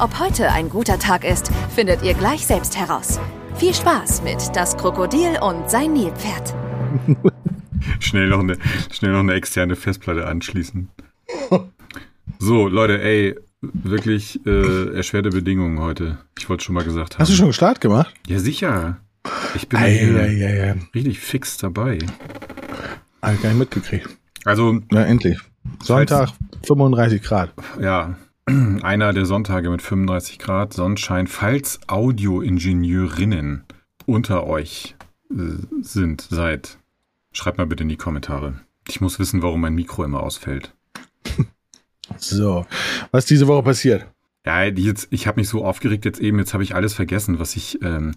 Ob heute ein guter Tag ist, findet ihr gleich selbst heraus. Viel Spaß mit Das Krokodil und sein Nilpferd. schnell, noch eine, schnell noch eine externe Festplatte anschließen. So, Leute, ey, wirklich äh, erschwerte Bedingungen heute. Ich wollte schon mal gesagt haben. Hast du schon Start gemacht? Ja, sicher. Ich bin Ei, hier ei, ei, ei. richtig fix dabei. Hab ich gar nicht mitgekriegt. Also, Na, endlich. Sonntag 35 Grad. ja, einer der Sonntage mit 35 Grad Sonnenschein. Falls Audioingenieurinnen unter euch äh, sind, seid, schreibt mal bitte in die Kommentare. Ich muss wissen, warum mein Mikro immer ausfällt. So. Was ist diese Woche passiert? Ja, jetzt, ich habe mich so aufgeregt jetzt eben, jetzt habe ich alles vergessen, was ich. Ähm,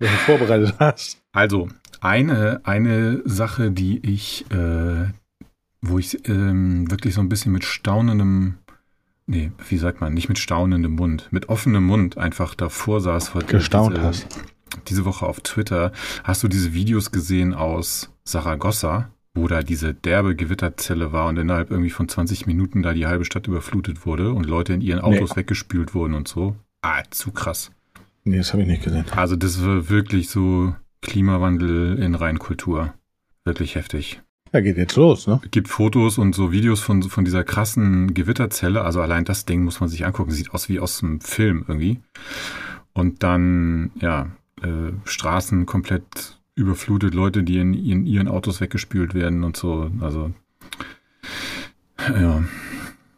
Was du vorbereitet hast. also, eine, eine Sache, die ich, äh, wo ich ähm, wirklich so ein bisschen mit staunendem, nee, wie sagt man, nicht mit staunendem Mund, mit offenem Mund einfach davor saß. Heute Gestaunt diese, hast. Diese Woche auf Twitter. Hast du diese Videos gesehen aus Saragossa, wo da diese derbe Gewitterzelle war und innerhalb irgendwie von 20 Minuten da die halbe Stadt überflutet wurde und Leute in ihren Autos Nee. weggespült wurden und so? Ah, zu krass. Nee, das habe ich nicht gesehen. Also das war wirklich so Klimawandel in Reinkultur. Wirklich heftig. Ja, geht jetzt los, ne? Es gibt Fotos und so Videos von, von dieser krassen Gewitterzelle. Also allein das Ding muss man sich angucken. Sieht aus wie aus einem Film irgendwie. Und dann, ja, äh, Straßen komplett überflutet, Leute, die in, in ihren Autos weggespült werden und so. Also, ja.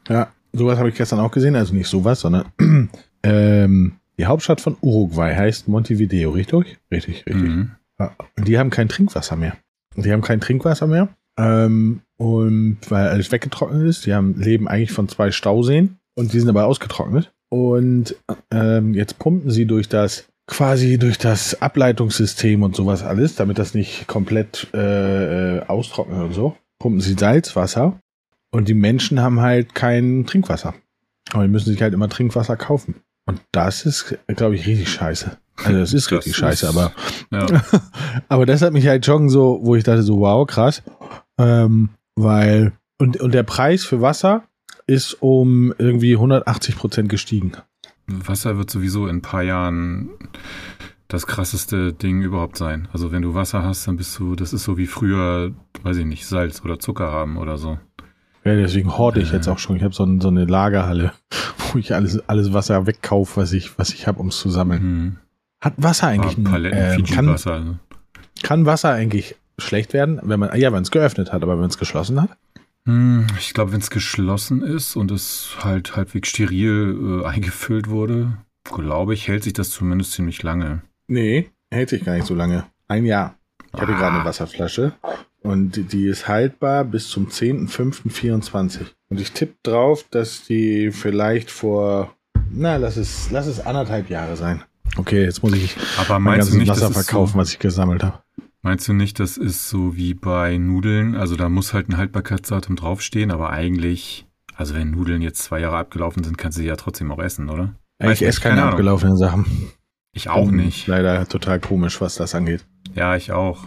Ja, sowas habe ich gestern auch gesehen. Also nicht sowas, sondern ähm, die Hauptstadt von Uruguay heißt Montevideo, richtig? Richtig, richtig. Mhm. Ja, und die haben kein Trinkwasser mehr. Die haben kein Trinkwasser mehr. Ähm, und weil alles weggetrocknet ist, die haben, leben eigentlich von zwei Stauseen und die sind aber ausgetrocknet. Und ähm, jetzt pumpen sie durch das quasi durch das Ableitungssystem und sowas alles, damit das nicht komplett äh, äh, austrocknet und so, pumpen sie Salzwasser und die Menschen haben halt kein Trinkwasser. Aber die müssen sich halt immer Trinkwasser kaufen. Und das ist, glaube ich, richtig scheiße. Also das ist Das richtig scheiße, ist- aber ja. aber das hat mich halt schon so, wo ich dachte so, wow, krass. Ähm, weil, und, und der Preis für Wasser ist um irgendwie 180 Prozent gestiegen. Wasser wird sowieso in ein paar Jahren das krasseste Ding überhaupt sein. Also wenn du Wasser hast, dann bist du, das ist so wie früher, weiß ich nicht, Salz oder Zucker haben oder so. Ja, deswegen horde ich Äh. jetzt auch schon. Ich habe so, ein, so eine Lagerhalle, wo ich alles, alles Wasser wegkaufe, was ich, was ich habe, ums zu sammeln. Mhm. Hat Wasser eigentlich, Ah, Paletten ähm, kann, Fiji-Wasser. Also. kann Wasser eigentlich schlecht werden, wenn man, ja, wenn es geöffnet hat, aber wenn es geschlossen hat? Hm, Ich glaube, wenn es geschlossen ist und es halt halbwegs steril äh, eingefüllt wurde, glaube ich, hält sich das zumindest ziemlich lange. Nee, hält sich gar nicht so lange. Ein Jahr. Ich habe hier gerade Ah. eine Wasserflasche und die- ist haltbar bis zum 10.05.24. Und ich tippe drauf, dass die vielleicht vor, na, lass es, lass es anderthalb Jahre sein. Okay, jetzt muss ich Aber mein ganzes Wasser verkaufen, so, was ich gesammelt habe. Meinst du nicht, das ist so wie bei Nudeln? Also da muss halt ein Haltbarkeitsdatum draufstehen, aber eigentlich, also wenn Nudeln jetzt zwei Jahre abgelaufen sind, kannst du sie ja trotzdem auch essen, oder? Weiß Ich esse keine keine abgelaufenen Sachen. Ich auch Bin nicht. Leider total komisch, was das angeht. Ja, ich auch.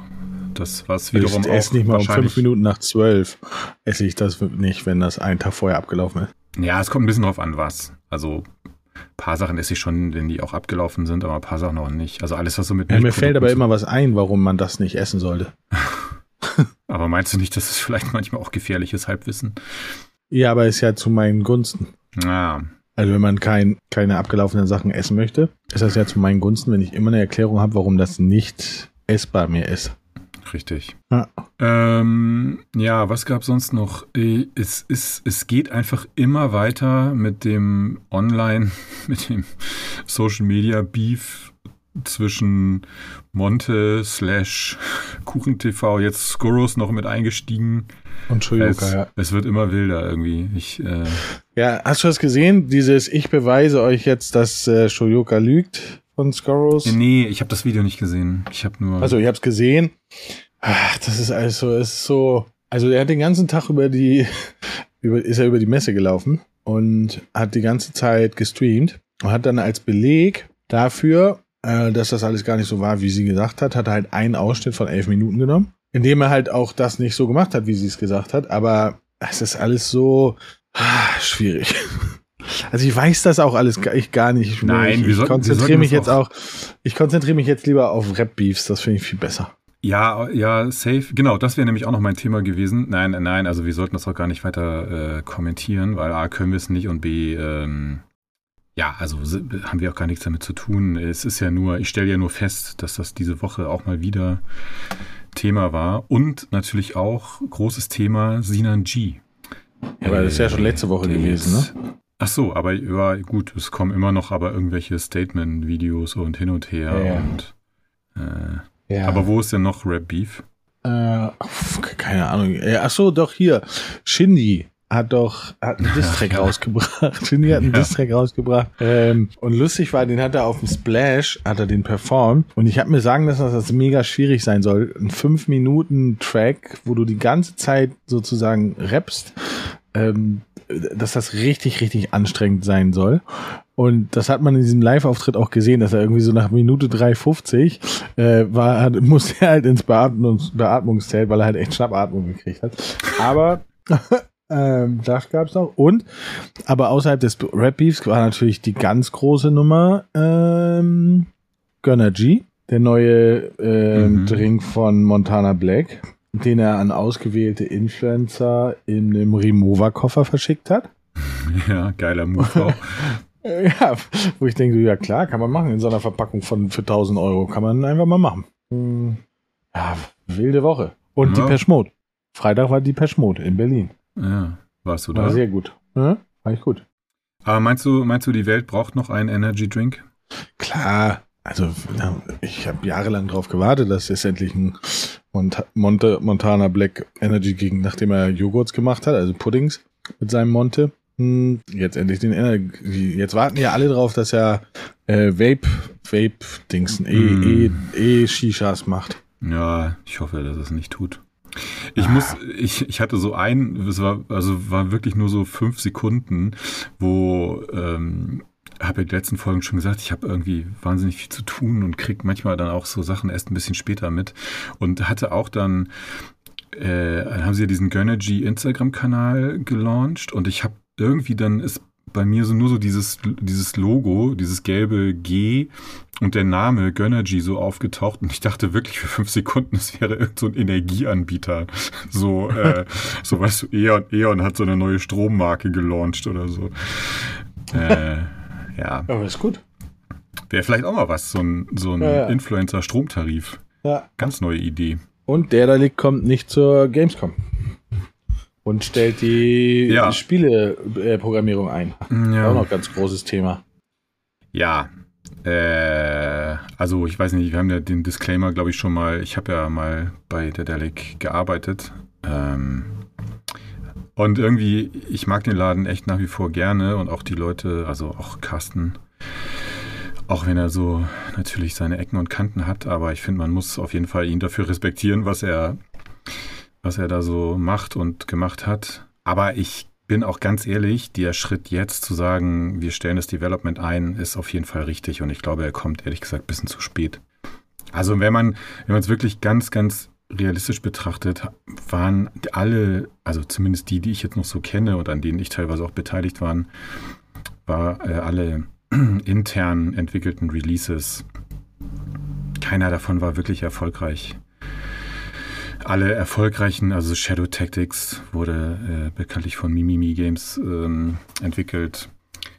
Das was Ich wiederum esse auch nicht mal um fünf Minuten nach zwölf. Esse ich das nicht, wenn das einen Tag vorher abgelaufen ist. Ja, es kommt ein bisschen drauf an, was. Also ein paar Sachen esse ich schon, wenn die auch abgelaufen sind, aber ein paar Sachen auch nicht. Also alles, was so mit Ja, mir fällt aber immer was ein, warum man das nicht essen sollte. Aber meinst du nicht, dass es vielleicht manchmal auch gefährliches Halbwissen? Ja, aber ist ja zu meinen Gunsten. Ja, Also wenn man kein, keine abgelaufenen Sachen essen möchte, ist das ja zu meinen Gunsten, wenn ich immer eine Erklärung habe, warum das nicht essbar mehr ist. Richtig. Ja. Ähm, ja, was gab sonst noch? Äh, Es, es, es geht einfach immer weiter mit dem Online, mit dem Social Media Beef zwischen Monte slash KuchenTV, jetzt Skurros noch mit eingestiegen. Und Shoyoka, Es, ja. es wird immer wilder irgendwie. Ich, äh, Ja, hast du das gesehen? Dieses Ich beweise euch jetzt, dass äh, Shoyoka lügt von Scorrows? Nee, ich habe das Video nicht gesehen. Ich habe nur. Also, ich habe es gesehen. Ach, das ist alles so, ist so. Also, er hat den ganzen Tag über die, über, ist er über die Messe gelaufen und hat die ganze Zeit gestreamt und hat dann als Beleg dafür, äh, dass das alles gar nicht so war, wie sie gesagt hat, hat er halt einen Ausschnitt von elf Minuten genommen, indem er halt auch das nicht so gemacht hat, wie sie es gesagt hat. Aber es ist alles so ah, schwierig. Also ich weiß das auch alles gar, ich gar nicht. Nein, ich, wir ich sollten- konzentriere wir mich jetzt auch, ich konzentriere mich jetzt lieber auf Rap-Beefs, das finde ich viel besser. Ja, ja, safe. Genau, das wäre nämlich auch noch mein Thema gewesen. Nein, nein, also wir sollten das auch gar nicht weiter äh, kommentieren, weil A, können wir es nicht und B, ähm, ja, also haben wir auch gar nichts damit zu tun. Es ist ja nur, ich stelle ja nur fest, dass das diese Woche auch mal wieder Thema war. Und natürlich auch großes Thema Sinan G. Ja, aber das ist ja schon letzte Woche gewesen, ne? Ach so, aber ja, gut, es kommen immer noch aber irgendwelche Statement-Videos und hin und her Ja, und äh, Ja. aber wo ist denn noch Rap Beef? Äh, keine Ahnung. Äh, Ach so, doch hier. Shindy hat doch hat einen Distrack rausgebracht. Shindy hat einen Ja. Distrack rausgebracht. Ähm, und lustig war, den hat er auf dem Splash, hat er den performt. Und ich habe mir sagen lassen, dass das mega schwierig sein soll. Ein 5 Minuten Track, wo du die ganze Zeit sozusagen rappst, ähm, dass das richtig, richtig anstrengend sein soll. Und das hat man in diesem Live-Auftritt auch gesehen, dass er irgendwie so nach Minute 3,50 äh, war, hat, musste er halt ins Beatmungs Beatmungszelt, weil er halt echt Schnappatmung gekriegt hat. Aber ähm, das gab's noch. Und, aber außerhalb des Rap-Beefs war natürlich die ganz große Nummer ähm, Gunner G, der neue ähm, Mhm. Drink von Montana Black, den er an ausgewählte Influencer in einem Remover-Koffer verschickt hat. Ja, geiler Move auch. Ja, wo ich denke, ja klar, kann man machen in so einer Verpackung von für 1000 Euro. Kann man einfach mal machen. Hm, Ja, wilde Woche. Und Ja. die Peschmod. Freitag war die Peschmod in Berlin. Ja, warst du War da? sehr gut. Ja, war ich gut. Aber meinst du, meinst du, die Welt braucht noch einen Energy Drink? Klar, also ich habe jahrelang darauf gewartet, dass es endlich ein Mont Monte Montana Black Energy ging, nachdem er Joghurts gemacht hat, also Puddings mit seinem Monte. Hm, Jetzt endlich den Energy. Jetzt warten ja alle drauf, dass er äh, Vape, Vape-Dingsen, E, Mm. E, E-Shishas macht. Ja, ich hoffe, dass es nicht tut. Ich muss, ich, ich hatte so ein, es war, also war wirklich nur so fünf Sekunden, wo, ähm, habe ich in den letzten Folgen schon gesagt, ich habe irgendwie wahnsinnig viel zu tun und krieg manchmal dann auch so Sachen erst ein bisschen später mit und hatte auch dann, äh, dann haben sie ja diesen Gönnergy Instagram-Kanal gelauncht und ich habe irgendwie dann ist bei mir so nur so dieses, dieses Logo, dieses gelbe G und der Name Gönnergy so aufgetaucht und ich dachte wirklich für fünf Sekunden, es wäre irgend so ein Energieanbieter. So, äh, so weißt du, E.ON, E.ON hat so eine neue Strommarke gelauncht oder so. Äh, ja, Aber ist gut. wäre vielleicht auch mal was, so ein, so ein Ja, ja. Influencer-Stromtarif. Ja. Ganz neue Idee. Und der da liegt, kommt nicht zur Gamescom. Und stellt die Ja. Spiele-Programmierung ein. Auch Ja, noch ganz großes Thema. ja. Äh, also ich weiß nicht, wir haben ja den Disclaimer, glaube ich, schon mal, ich habe ja mal bei der Delic gearbeitet. Ähm, und irgendwie, ich mag den Laden echt nach wie vor gerne und auch die Leute, also auch Carsten, auch wenn er so natürlich seine Ecken und Kanten hat, aber ich finde, man muss auf jeden Fall ihn dafür respektieren, was er, was er da so macht und gemacht hat. Aber ich bin auch ganz ehrlich, der Schritt jetzt zu sagen, wir stellen das Development ein, ist auf jeden Fall richtig und ich glaube, er kommt ehrlich gesagt ein bisschen zu spät. Also wenn man, wenn man es wirklich ganz, ganz realistisch betrachtet, waren alle, also zumindest die, die ich jetzt noch so kenne und an denen ich teilweise auch beteiligt waren, war äh, alle intern entwickelten Releases. Keiner davon war wirklich erfolgreich. Alle erfolgreichen, also Shadow Tactics wurde äh, bekanntlich von Mimimi Games ähm, entwickelt.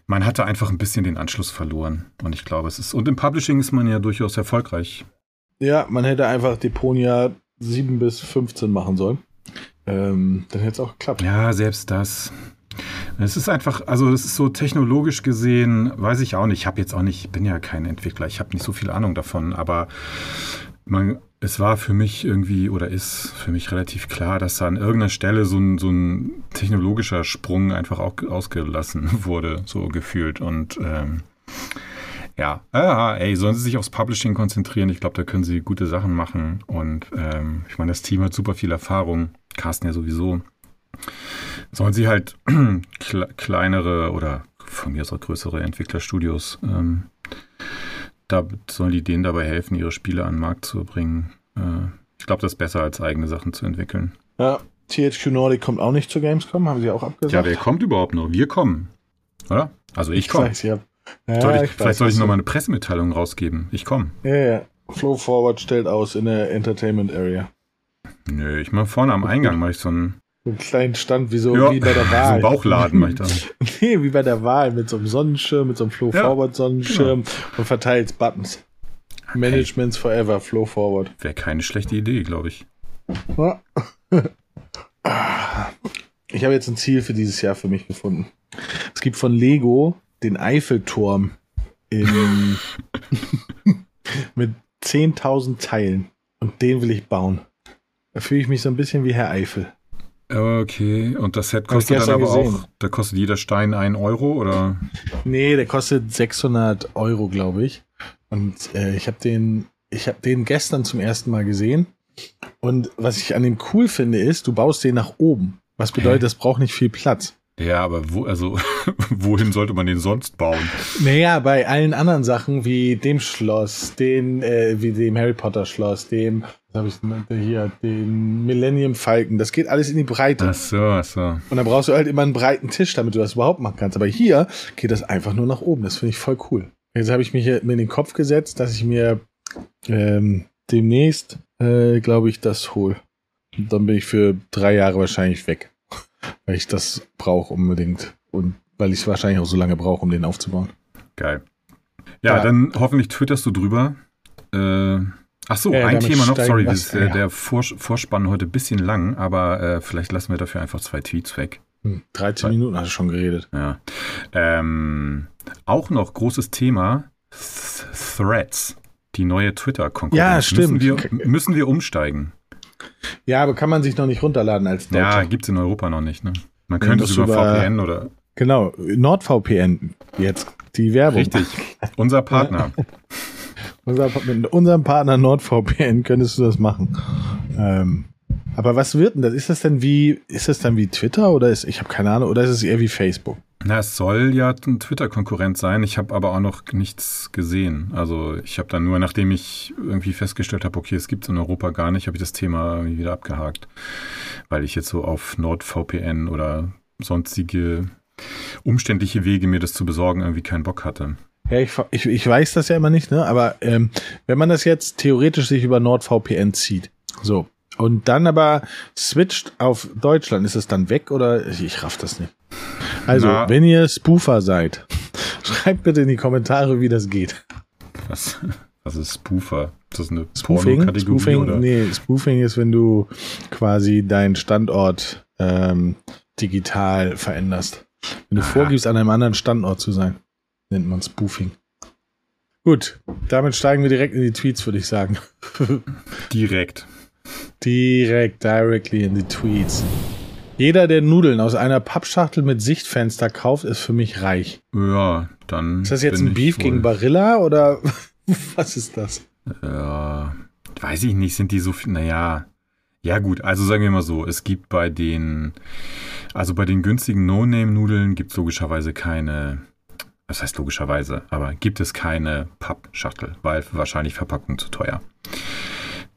Man hatte einfach ein bisschen den Anschluss verloren. Und ich glaube, es ist. Und im Publishing ist man ja durchaus erfolgreich. Ja, man hätte einfach Deponia 7 bis 15 machen sollen. Ähm, dann hätte es auch geklappt. Ja, selbst das. Es ist einfach, also das ist so technologisch gesehen, weiß ich auch nicht. Ich habe jetzt auch nicht, ich bin ja kein Entwickler, ich habe nicht so viel Ahnung davon, aber man, es war für mich irgendwie oder ist für mich relativ klar, dass da an irgendeiner Stelle so ein, so ein technologischer Sprung einfach auch ausgelassen wurde, so gefühlt. Und ähm, Ja, ah, ey, sollen sie sich aufs Publishing konzentrieren? Ich glaube, da können sie gute Sachen machen. Und ähm, ich meine, das Team hat super viel Erfahrung. Carsten ja sowieso. Sollen sie halt kle kleinere oder von mir aus auch größere Entwicklerstudios, ähm, da sollen die denen dabei helfen, ihre Spiele an den Markt zu bringen. Äh, ich glaube, das ist besser, als eigene Sachen zu entwickeln. Ja, THQ Nordic kommt auch nicht zur Gamescom, haben sie auch abgesagt. Ja, wer kommt überhaupt noch? Wir kommen. Oder? Also ich komme. Ja. Ja, soll ich, ich vielleicht soll ich was noch du- mal eine Pressemitteilung rausgeben. Ich komme. Ja, ja. Flow Forward stellt aus in der Entertainment Area. Nö, ich mache vorne am Eingang mache ich so einen, So einen kleinen Stand wie so ja, wie bei der so Wahl. einen Bauchladen mache ich da. Nee, wie bei der Wahl mit so einem Sonnenschirm, mit so einem Flow Forward Sonnenschirm und verteilt Buttons. Managements forever, Flow Forward. Wäre keine schlechte Idee, glaube ich. Ich habe jetzt ein Ziel für dieses Jahr für mich gefunden. Es gibt von Lego den Eiffelturm in mit 10.000 Teilen und den will ich bauen. Da fühle ich mich so ein bisschen wie Herr Eifel. Okay, und das Set kostet dann aber gesehen. auch, da kostet jeder Stein ein Euro oder? Nee, der kostet 600 Euro, glaube ich. Und äh, ich habe den, ich habe den gestern zum ersten Mal gesehen. Und was ich an dem cool finde, ist, du baust den nach oben. Was bedeutet, Hä? das braucht nicht viel Platz. Ja, aber wo, also, wohin sollte man den sonst bauen? Naja, bei allen anderen Sachen wie dem Schloss, den, äh, wie dem Harry Potter Schloss, dem, was habe ich denn hier, den Millennium Falcon, das geht alles in die Breite. Ach so, ach so. Und dann brauchst du halt immer einen breiten Tisch, damit du das überhaupt machen kannst. Aber hier geht das einfach nur nach oben. Das finde ich voll cool. Jetzt habe ich mich hier mir in den Kopf gesetzt, dass ich mir ähm, demnächst, äh, glaube ich, das hole. Und dann bin ich für drei Jahre wahrscheinlich weg. Weil ich das brauche unbedingt. Und weil ich es wahrscheinlich auch so lange brauche, um den aufzubauen. Geil. Ja, Ja. dann hoffentlich twitterst du drüber. Äh, ach so, Ja, ein Thema noch. Sorry, das ist, äh, ja. der Vors Vorspann heute ein bisschen lang, aber äh, vielleicht lassen wir dafür einfach zwei Tweets weg. Hm, 13 Minuten hast du schon geredet. Ja. Ähm, auch noch großes Thema: Th Threads. Die neue Twitter-Konkurrenz. Ja, stimmt. Müssen wir, müssen wir umsteigen? Ja, aber kann man sich noch nicht runterladen als Deutscher. Ja, gibt's in Europa noch nicht. Ne? Man könnte es über, über- VPN oder. Genau, NordVPN. Jetzt die Werbung. Richtig. Unser Partner. Unser, mit unserem Partner NordVPN könntest du das machen. Ähm, aber was wird denn das? Ist das denn wie, ist das dann wie Twitter oder ist, ich habe keine Ahnung, oder ist es eher wie Facebook? Na, es soll ja ein Twitter-Konkurrent sein. Ich habe aber auch noch nichts gesehen. Also ich habe dann nur, nachdem ich irgendwie festgestellt habe, okay, es gibt es in Europa gar nicht, habe ich das Thema wieder abgehakt. Weil ich jetzt so auf NordVPN oder sonstige umständliche Wege, mir das zu besorgen, irgendwie keinen Bock hatte. Ja, ich, ich, ich weiß das ja immer nicht, ne? Aber ähm, wenn man das jetzt theoretisch sich über NordVPN zieht, so, und dann aber switcht auf Deutschland, ist es dann weg oder ich raff das nicht. Also, Na. wenn ihr Spoofer seid, schreibt bitte in die Kommentare, wie das geht. Was, was ist Spoofer? Ist das eine Spoofing? Spoofing, oder? nee, Spoofing ist, wenn du quasi deinen Standort ähm, digital veränderst. Wenn du Aha. vorgibst, an einem anderen Standort zu sein, nennt man Spoofing. Gut, damit steigen wir direkt in die Tweets, würde ich sagen. Direkt. direkt, directly in die Tweets. Jeder, der Nudeln aus einer Pappschachtel mit Sichtfenster kauft, ist für mich reich. Ja, dann. Ist das jetzt ein Beef gegen Barilla oder was ist das? Ja, weiß ich nicht, sind die so viel, naja, ja gut, also sagen wir mal so, es gibt bei den, also bei den günstigen No-Name-Nudeln gibt es logischerweise keine, was heißt logischerweise, aber gibt es keine Pappschachtel, weil wahrscheinlich Verpackung zu teuer.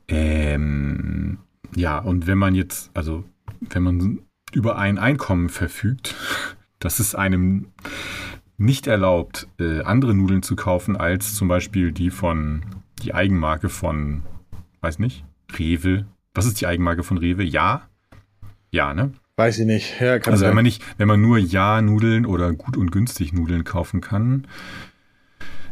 Ähm, ja, und wenn man jetzt, also wenn man über ein Einkommen verfügt, das es einem nicht erlaubt, äh, andere Nudeln zu kaufen als zum Beispiel die von die Eigenmarke von, weiß nicht, Rewe. Was ist die Eigenmarke von Rewe? Ja. Ja, ne? Weiß ich nicht. Ja, Also sein. wenn man nicht, wenn man nur Ja-Nudeln oder gut und günstig Nudeln kaufen kann,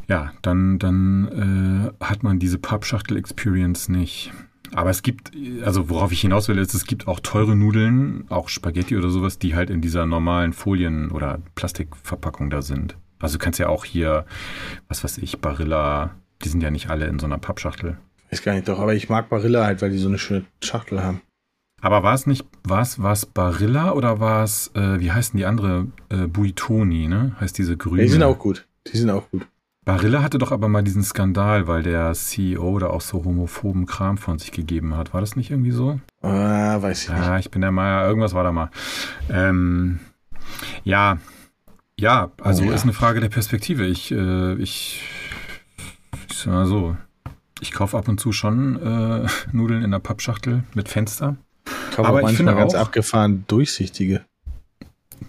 ja, dann, dann äh, hat man diese Pappschachtel-Experience nicht. Aber es gibt, also worauf ich hinaus will, ist, es gibt auch teure Nudeln, auch Spaghetti oder sowas, die halt in dieser normalen Folien- oder Plastikverpackung da sind. Also du kannst ja auch hier, was weiß ich, Barilla, die sind ja nicht alle in so einer Pappschachtel. Weiß gar nicht doch, aber ich mag Barilla halt, weil die so eine schöne Schachtel haben. Aber war es nicht, war es, war es Barilla oder war es, äh, wie heißt denn die andere, äh, Buitoni, ne? Heißt diese grüne? Ja, die sind auch gut. Die sind auch gut. Barilla hatte doch aber mal diesen Skandal, weil der CEO da auch so homophoben Kram von sich gegeben hat. War das nicht irgendwie so? Ah, weiß ich nicht. Ja, ich bin der Meinung, irgendwas war da mal. Ähm, ja, ja, also Oh ja. ist eine Frage der Perspektive. Ich, äh, ich, ich sag mal so, ich kaufe ab und zu schon äh, Nudeln in der Pappschachtel mit Fenster. Ich kaufe aber ich finde ganz auch- abgefahren durchsichtige.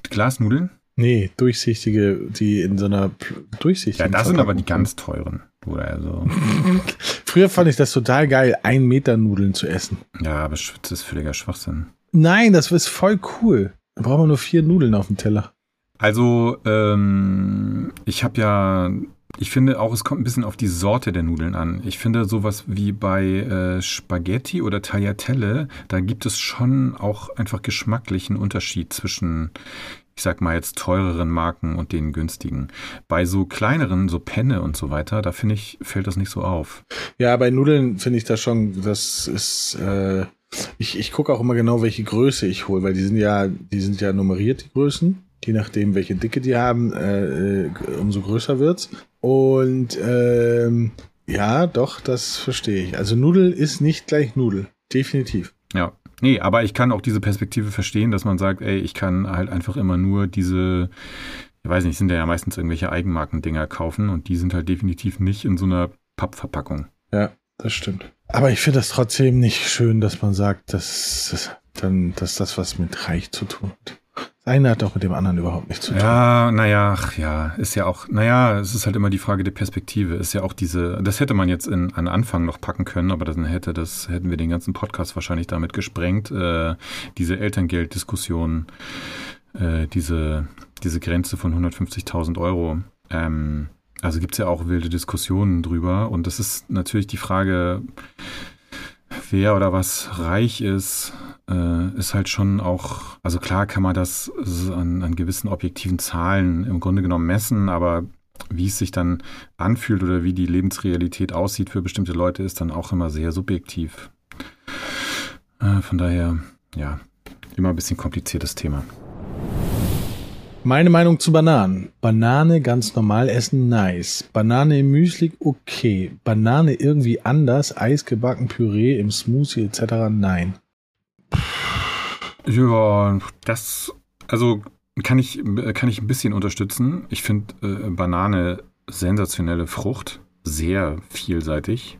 Glasnudeln? Nee, durchsichtige, die in so einer pl- Ja, durchsichtigen. das sind aber die ganz teuren. Oder also. Früher fand ich das total geil, ein Meter Nudeln zu essen. ja, aber das ist völliger Schwachsinn. Nein, das ist voll cool. Da braucht man nur vier Nudeln auf dem Teller. Also, ähm, ich habe ja, ich finde auch, es kommt ein bisschen auf die Sorte der Nudeln an. Ich finde sowas wie bei äh, Spaghetti oder Tagliatelle, da gibt es schon auch einfach geschmacklichen Unterschied zwischen, ich sag mal jetzt teureren Marken und den günstigen. Bei so kleineren, so Penne und so weiter, da finde ich, fällt das nicht so auf. Ja, bei Nudeln finde ich das schon, das ist, äh, ich, ich gucke auch immer genau, welche Größe ich hole, weil die sind ja, die sind ja nummeriert, die Größen. Je nachdem, welche Dicke die haben, äh, äh, umso größer wird's. Und ähm, ja, doch, das verstehe ich. Also Nudel ist nicht gleich Nudel. Definitiv. Ja. Nee, aber ich kann auch diese Perspektive verstehen, dass man sagt, ey, ich kann halt einfach immer nur diese, ich weiß nicht, sind ja meistens irgendwelche Eigenmarkendinger kaufen und die sind halt definitiv nicht in so einer Pappverpackung. Ja, das stimmt. Aber ich finde das trotzdem nicht schön, dass man sagt, dass, dass, dann, dass das was mit Reich zu tun hat. Das eine hat auch mit dem anderen überhaupt nichts zu tun. Ja, naja, ach ja, ist ja auch, naja, es ist halt immer die Frage der Perspektive. Ist ja auch diese, das hätte man jetzt in, an Anfang noch packen können, aber dann hätte das, hätten wir den ganzen Podcast wahrscheinlich damit gesprengt, äh, diese Elterngelddiskussion, äh, diese, diese Grenze von 150.000 Euro. Ähm, also gibt's ja auch wilde Diskussionen drüber und das ist natürlich die Frage, wer oder was reich ist, äh, ist halt schon auch, also klar kann man das an, an gewissen objektiven Zahlen im Grunde genommen messen, aber wie es sich dann anfühlt oder wie die Lebensrealität aussieht für bestimmte Leute, ist dann auch immer sehr subjektiv. Äh, von daher, ja, immer ein bisschen kompliziertes Thema. Meine Meinung zu Bananen. Banane ganz normal essen, nice. Banane im Müsli, okay. Banane irgendwie anders, Eis gebacken, Püree im Smoothie etc., nein. Ja, das, also kann ich, kann ich ein bisschen unterstützen. Ich finde äh, Banane sensationelle Frucht, sehr vielseitig.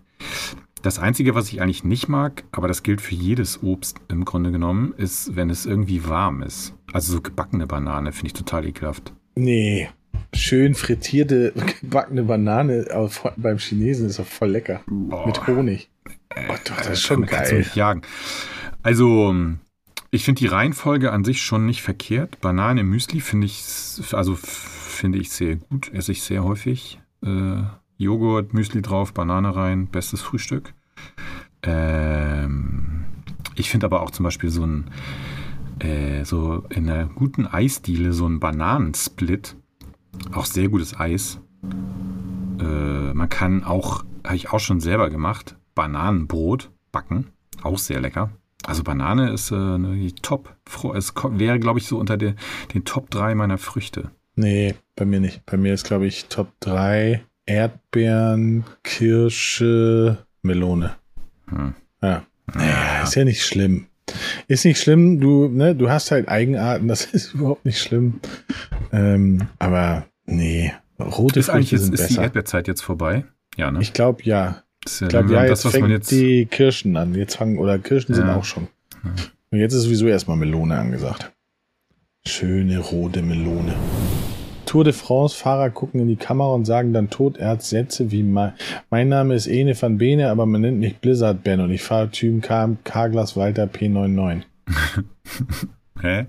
Das Einzige, was ich eigentlich nicht mag, aber das gilt für jedes Obst im Grunde genommen, ist, wenn es irgendwie warm ist. Also so gebackene Banane finde ich total ekelhaft. Nee. Schön frittierte, gebackene Banane auf, beim Chinesen ist doch voll lecker. Boah. Mit Honig. Oh, doch, das ist schon Damit kannst du geil. mich jagen. Also, ich finde die Reihenfolge an sich schon nicht verkehrt. Banane im Müsli finde ich, also finde ich sehr gut, esse ich sehr häufig. Äh, Joghurt, Müsli drauf, Banane rein, bestes Frühstück. Ähm, ich finde aber auch zum Beispiel so ein, äh, so in einer guten Eisdiele so ein Bananensplit, auch sehr gutes Eis. Äh, man kann auch, habe ich auch schon selber gemacht, Bananenbrot backen. Auch sehr lecker. Also Banane ist äh, eine top. Es wäre, glaube ich, so unter der, den Top 3 meiner Früchte. Nee, bei mir nicht. Bei mir ist, glaube ich, Top 3 Erdbeeren, Kirsche, Melone. Hm. Ja. Naja, ist ja nicht schlimm. Ist nicht schlimm, du, ne, du hast halt Eigenarten, das ist überhaupt nicht schlimm. Ähm, aber nee, rote Ist Früchte sind ist die besser. Erdbeerzeit jetzt vorbei? Ja, ne? Ich glaube ja. Ist ja Ich glaube ja, jetzt das, was man fängt jetzt. die Kirschen an. Jetzt fangen, oder Kirschen sind Ja. auch schon. Und jetzt ist sowieso erstmal Melone angesagt. Schöne rote Melone. Tour de France, Fahrer gucken in die Kamera und sagen dann Toderz-Sätze wie mein, Name ist Ene van Bene, aber man nennt mich Blizzard Ben und ich fahre Typen K-Glas Walter P99. Hä?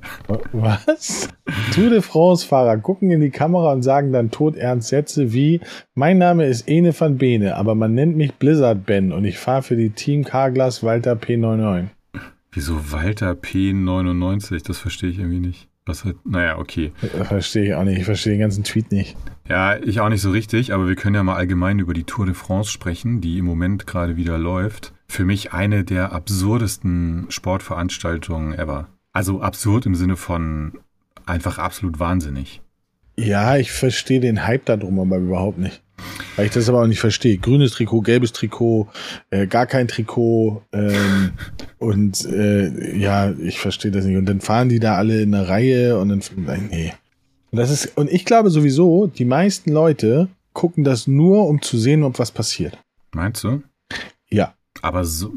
Was? Tour de France-Fahrer gucken in die Kamera und sagen dann todernst Sätze wie Mein Name ist Ene van Bene, aber man nennt mich Blizzard Ben und ich fahre für die Team Carglass Walter P99. Wieso Walter P99? Das verstehe ich irgendwie nicht. Was halt, naja, okay. Verstehe ich auch nicht. Ich verstehe den ganzen Tweet nicht. Ja, ich auch nicht so richtig, aber wir können ja mal allgemein über die Tour de France sprechen, die im Moment gerade wieder läuft. Für mich eine der absurdesten Sportveranstaltungen ever. Also absurd im Sinne von einfach absolut wahnsinnig. Ja, ich verstehe den Hype da drum aber überhaupt nicht. Weil ich das aber auch nicht verstehe. Grünes Trikot, gelbes Trikot, äh, gar kein Trikot ähm, und äh, ja, ich verstehe das nicht. Und dann fahren die da alle in einer Reihe und dann nee. Und das ist und ich glaube sowieso, die meisten Leute gucken das nur, um zu sehen, ob was passiert. Meinst du? Ja. Aber so,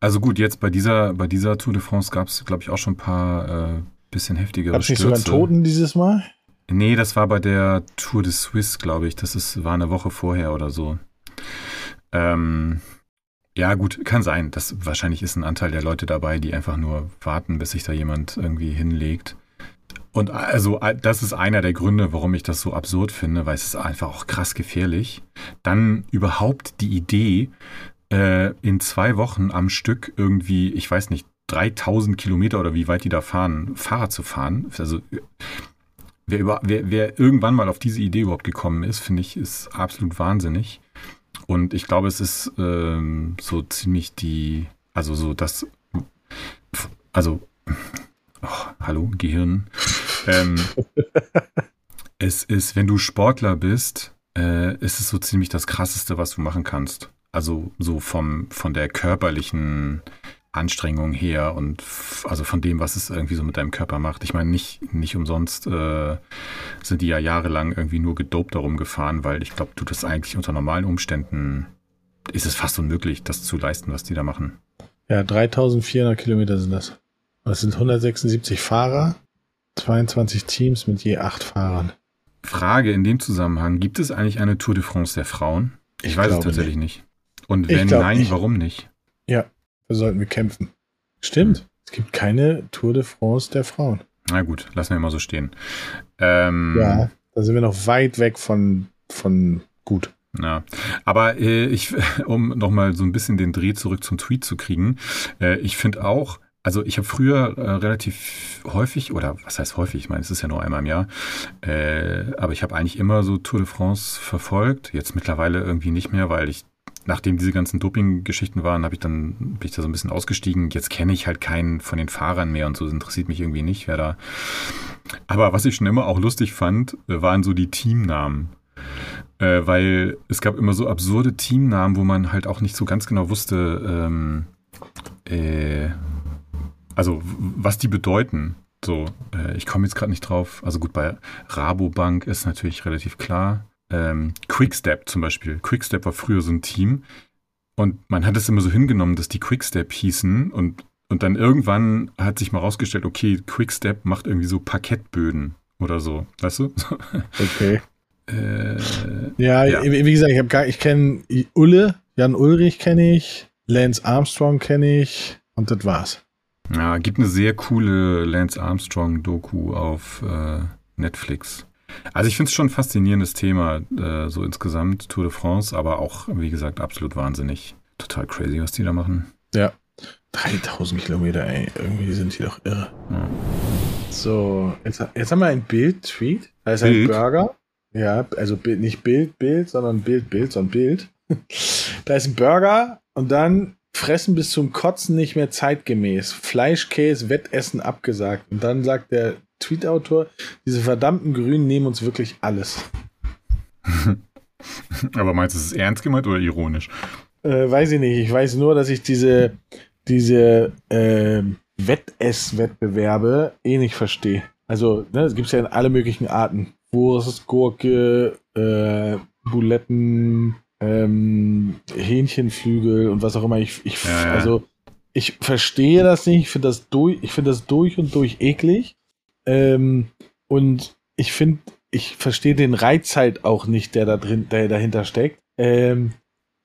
also gut, jetzt bei dieser bei dieser Tour de France gab es, glaube ich, auch schon ein paar äh, bisschen heftigere Gab es nicht Stürze. sogar einen Toten dieses Mal? Nee, das war bei der Tour de Suisse, glaube ich. Das ist, war eine Woche vorher oder so. Ähm, ja, gut, kann sein. Das wahrscheinlich ist ein Anteil der Leute dabei, die einfach nur warten, bis sich da jemand irgendwie hinlegt. Und also, das ist einer der Gründe, warum ich das so absurd finde, weil es ist einfach auch krass gefährlich. Dann überhaupt die Idee, äh, in zwei Wochen am Stück irgendwie, ich weiß nicht, 3000 Kilometer oder wie weit die da fahren, Fahrrad zu fahren. Also, wer, über, wer, wer irgendwann mal auf diese Idee überhaupt gekommen ist, finde ich, ist absolut wahnsinnig. Und ich glaube, es ist ähm, so ziemlich die, also so das, also, oh, hallo, Gehirn. Ähm, es ist, wenn du Sportler bist, äh, ist es so ziemlich das Krasseste, was du machen kannst. Also so vom, von der körperlichen Anstrengung her und also von dem, was es irgendwie so mit deinem Körper macht. Ich meine, nicht, nicht umsonst äh, sind die ja jahrelang irgendwie nur gedopt darum gefahren, weil ich glaube, du das eigentlich unter normalen Umständen ist es fast unmöglich, das zu leisten, was die da machen. Ja, 3400 Kilometer sind das. Das sind 176 Fahrer, 22 Teams mit je acht Fahrern. Frage in dem Zusammenhang, gibt es eigentlich eine Tour de France der Frauen? Ich, ich weiß es tatsächlich nicht. nicht. Und wenn nein, nicht. warum nicht? Ja, da sollten wir kämpfen. Stimmt. Es gibt keine Tour de France der Frauen. Na gut, lassen wir mal so stehen. Ähm, ja, da sind wir noch weit weg von, von gut. Ja, aber äh, ich, um nochmal so ein bisschen den Dreh zurück zum Tweet zu kriegen, äh, ich finde auch, also ich habe früher äh, relativ häufig, oder was heißt häufig, ich meine, es ist ja nur einmal im Jahr, äh, aber ich habe eigentlich immer so Tour de France verfolgt. Jetzt mittlerweile irgendwie nicht mehr, weil ich nachdem diese ganzen Doping-Geschichten waren, habe ich dann bin ich da so ein bisschen ausgestiegen. Jetzt kenne ich halt keinen von den Fahrern mehr und so. Das interessiert mich irgendwie nicht, wer da. Aber was ich schon immer auch lustig fand, äh, waren so die Teamnamen. Äh, weil es gab immer so absurde Teamnamen, wo man halt auch nicht so ganz genau wusste, ähm, äh, also was die bedeuten. So, äh, ich komme jetzt gerade nicht drauf. Also gut, bei Rabobank ist natürlich relativ klar ähm, Quickstep zum Beispiel. Quickstep war früher so ein Team und man hat es immer so hingenommen, dass die Quickstep hießen und, und dann irgendwann hat sich mal rausgestellt, okay, Quickstep macht irgendwie so Parkettböden oder so, weißt du? Okay. Äh, ja, ja, wie gesagt, ich, ich kenne Ulle, Jan Ulrich kenne ich, Lance Armstrong kenne ich und das war's. Ja, gibt eine sehr coole Lance Armstrong-Doku auf äh, Netflix. Also ich finde es schon ein faszinierendes Thema, äh, so insgesamt Tour de France, aber auch, wie gesagt, absolut wahnsinnig. Total crazy, was die da machen. Ja. 3000 Kilometer, ey. Irgendwie sind die doch irre. Ja. So, jetzt, jetzt haben wir ein Bild-Tweet. Da ist Bild? ein Burger. Ja, also nicht Bild, Bild, sondern Bild, Bild, sondern Bild. da ist ein Burger und dann fressen bis zum Kotzen nicht mehr zeitgemäß. Fleischkäse, Wettessen abgesagt. Und dann sagt der Tweet-Autor, diese verdammten Grünen nehmen uns wirklich alles. Aber meinst du, es ist ernst gemeint oder ironisch? Äh, weiß ich nicht. Ich weiß nur, dass ich diese, diese äh, Wettess-Wettbewerbe eh nicht verstehe. Also, ne, es gibt ja in alle möglichen Arten. Wurst, Gurke, äh, Buletten, ähm, Hähnchenflügel und was auch immer. Ich, ich ja, ja. also ich verstehe das nicht. Ich finde das durch, ich finde das durch und durch eklig. Ähm, und ich finde, ich verstehe den Reiz halt auch nicht, der da drin, der dahinter steckt. Ähm,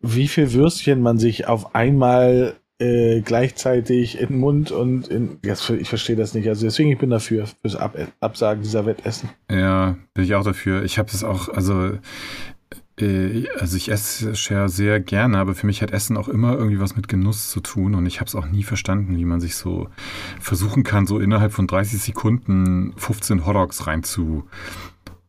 wie viel Würstchen man sich auf einmal äh, gleichzeitig in den Mund und in, ich verstehe das nicht. Also deswegen ich bin dafür fürs Ab Absagen dieser Wettessen. Ja, bin ich auch dafür. Ich habe es auch, also also ich esse Share sehr gerne, aber für mich hat Essen auch immer irgendwie was mit Genuss zu tun und ich habe es auch nie verstanden, wie man sich so versuchen kann, so innerhalb von 30 Sekunden 15 Hotdogs reinzu,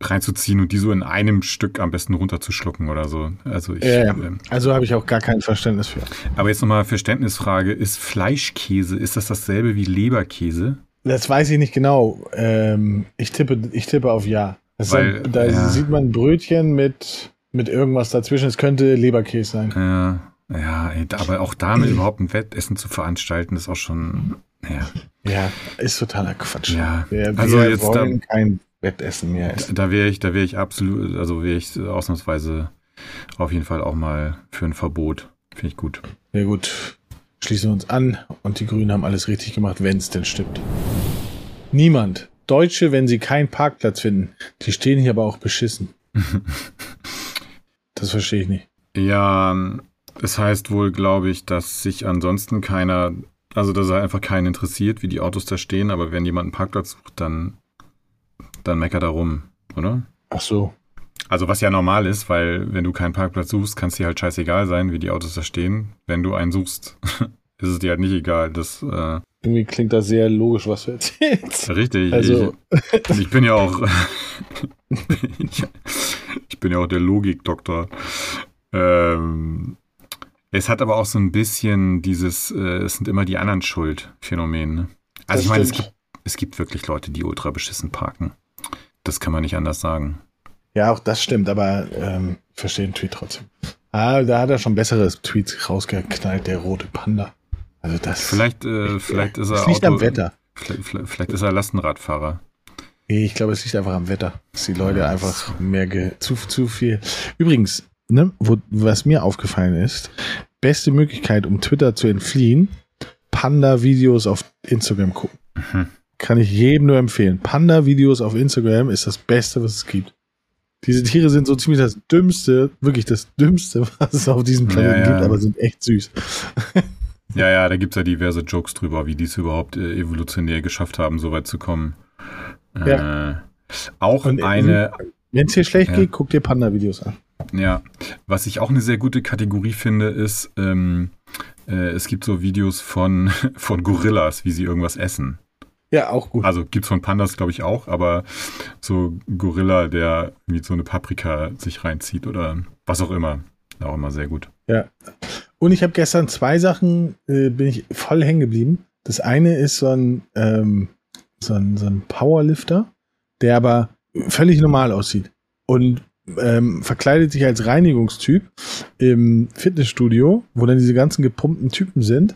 reinzuziehen und die so in einem Stück am besten runterzuschlucken oder so. Also ich, ja, ja. Ähm, also habe ich auch gar kein Verständnis für. Aber jetzt nochmal Verständnisfrage, ist Fleischkäse, ist das dasselbe wie Leberkäse? Das weiß ich nicht genau. Ähm, ich, tippe, ich tippe auf Ja. Weil, da ja. sieht man Brötchen mit mit irgendwas dazwischen. Es könnte Leberkäse sein. Ja, ja, aber auch damit überhaupt ein Wettessen zu veranstalten, ist auch schon, ja. Ja, ist totaler Quatsch. Ja, wir, also wir jetzt wollen da- kein Wettessen mehr essen. Da wäre ich, da wäre ich absolut, also wäre ich ausnahmsweise auf jeden Fall auch mal für ein Verbot. Finde ich gut. Ja gut, schließen wir uns an und die Grünen haben alles richtig gemacht, wenn es denn stimmt. Niemand. Deutsche, wenn sie keinen Parkplatz finden, die stehen hier aber auch beschissen. Das verstehe ich nicht. Ja, das heißt wohl, glaube ich, dass sich ansonsten keiner, also dass er einfach keinen interessiert, wie die Autos da stehen, aber wenn jemand einen Parkplatz sucht, dann, dann meckert er rum, oder? Ach so. Also was ja normal ist, weil wenn du keinen Parkplatz suchst, kann es dir halt scheißegal sein, wie die Autos da stehen. Wenn du einen suchst, ist es dir halt nicht egal. Das äh, Irgendwie klingt das sehr logisch, was du erzählst. richtig. Also, ich, ich bin ja auch, ich, bin ja auch der Logikdoktor. Ähm, es hat aber auch so ein bisschen dieses, äh, es sind immer die anderen schuld Phänomen. Ne? Also Das ich meine, es gibt, es gibt wirklich Leute, die ultra beschissen parken. Das kann man nicht anders sagen. ja, auch das stimmt, aber ähm, verstehe den Tweet trotzdem. Ah, da hat er schon bessere Tweets rausgeknallt, der rote Panda. Also das, Vielleicht, äh, vielleicht ist er das liegt Auto- am Wetter. Vielleicht, vielleicht, vielleicht ist er Lastenradfahrer. Ich glaube, es liegt einfach am Wetter. Dass die Leute einfach mehr ge zu, zu viel. Übrigens, ne, wo, was mir aufgefallen ist, beste Möglichkeit, um Twitter zu entfliehen, Panda-Videos auf Instagram gucken. Mhm. Kann ich jedem nur empfehlen. Panda-Videos auf Instagram ist das Beste, was es gibt. Diese Tiere sind so ziemlich das Dümmste, wirklich das Dümmste, was es auf diesem Planeten Ja, ja. gibt, aber sind echt süß. Ja, ja, da gibt es ja diverse Jokes drüber, wie die es überhaupt äh, evolutionär geschafft haben, so weit zu kommen. Äh, auch Und, äh, eine, Wenn es dir schlecht Ja. geht, guck dir Panda-Videos an. ja, was ich auch eine sehr gute Kategorie finde, ist, ähm, äh, es gibt so Videos von, von Gorillas, wie sie irgendwas essen. Ja, auch gut. Also gibt's von Pandas, glaube ich, auch, aber so Gorilla, der irgendwie so eine Paprika sich reinzieht oder was auch immer. Auch immer sehr gut. Ja. Und ich habe gestern zwei Sachen, äh, bin ich voll hängen geblieben. Das eine ist so ein, ähm, so ein, so ein Powerlifter, der aber völlig normal aussieht. Und ähm, verkleidet sich als Reinigungstyp im Fitnessstudio, wo dann diese ganzen gepumpten Typen sind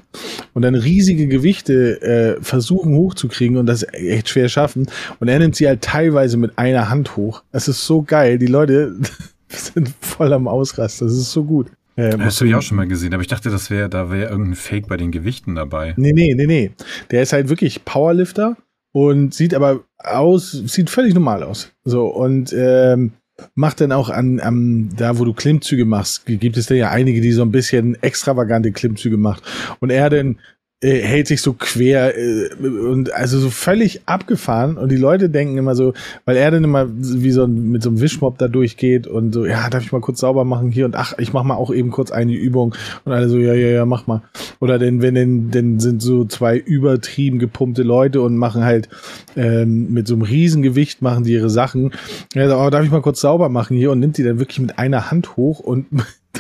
und dann riesige Gewichte äh, versuchen hochzukriegen und das echt schwer schaffen. Und er nimmt sie halt teilweise mit einer Hand hoch. Das ist so geil. Die Leute sind voll am Ausrasten. Das ist so gut. Äh, Das habe ich auch schon mal gesehen, aber ich dachte, das wäre, da wäre irgendein Fake bei den Gewichten dabei. Nee, nee, nee, nee. Der ist halt wirklich Powerlifter und sieht aber aus, sieht völlig normal aus. So, und ähm, macht dann auch an, an, da wo du Klimmzüge machst, gibt es da ja einige, die so ein bisschen extravagante Klimmzüge macht. Und er dann äh, hält sich so quer äh, und also so völlig abgefahren und die Leute denken immer so, weil er dann immer wie so ein, mit so einem Wischmopp da durchgeht und so, ja, darf ich mal kurz sauber machen hier und ach, ich mach mal auch eben kurz eine Übung und alle so, ja, ja, ja, mach mal. Oder denn, wenn denn, denn sind so zwei übertrieben gepumpte Leute und machen halt ähm, mit so einem Riesengewicht machen die ihre Sachen. Ja, so, oh, darf ich mal kurz sauber machen hier und nimmt die dann wirklich mit einer Hand hoch und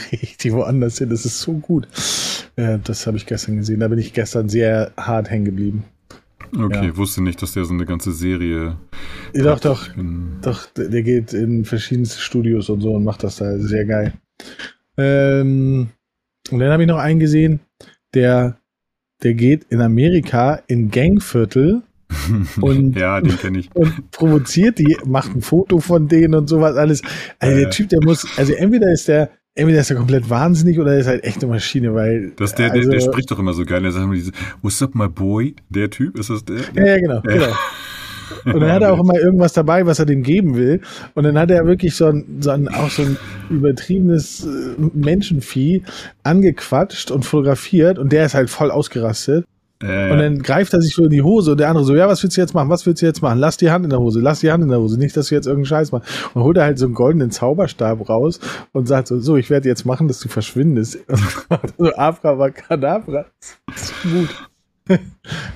die woanders hin. Das ist so gut. Das habe ich gestern gesehen. Da bin ich gestern sehr hart hängen geblieben. Okay, Ja. wusste nicht, dass der so eine ganze Serie. Doch, doch, Ich bin- doch, der geht in verschiedenste Studios und so und macht das da sehr geil. Ähm, und dann habe ich noch einen gesehen, der, der geht in Amerika in Gangviertel und ja, den kenne ich. und provoziert die, macht ein Foto von denen und sowas alles. Also der Äh. Typ, der muss, also entweder ist der, entweder ist er komplett wahnsinnig oder er ist halt echt eine Maschine, weil. Das, der, also, der, der spricht doch immer so geil. Der sagt immer diese, What's up, my boy? Der Typ, ist das der? Ja, ja, genau, genau. Und dann hat er auch immer irgendwas dabei, was er dem geben will. Und dann hat er wirklich so ein, so ein auch so ein übertriebenes äh, Menschenvieh angequatscht und fotografiert und der ist halt voll ausgerastet. Äh, Und dann greift er sich so in die Hose und der andere so, ja, was willst du jetzt machen? Was willst du jetzt machen? Lass die Hand in der Hose, lass die Hand in der Hose, nicht, dass du jetzt irgendeinen Scheiß machst. Und holt er halt so einen goldenen Zauberstab raus und sagt so, so, ich werde jetzt machen, dass du verschwindest. so, Abracadabra. Das ist gut.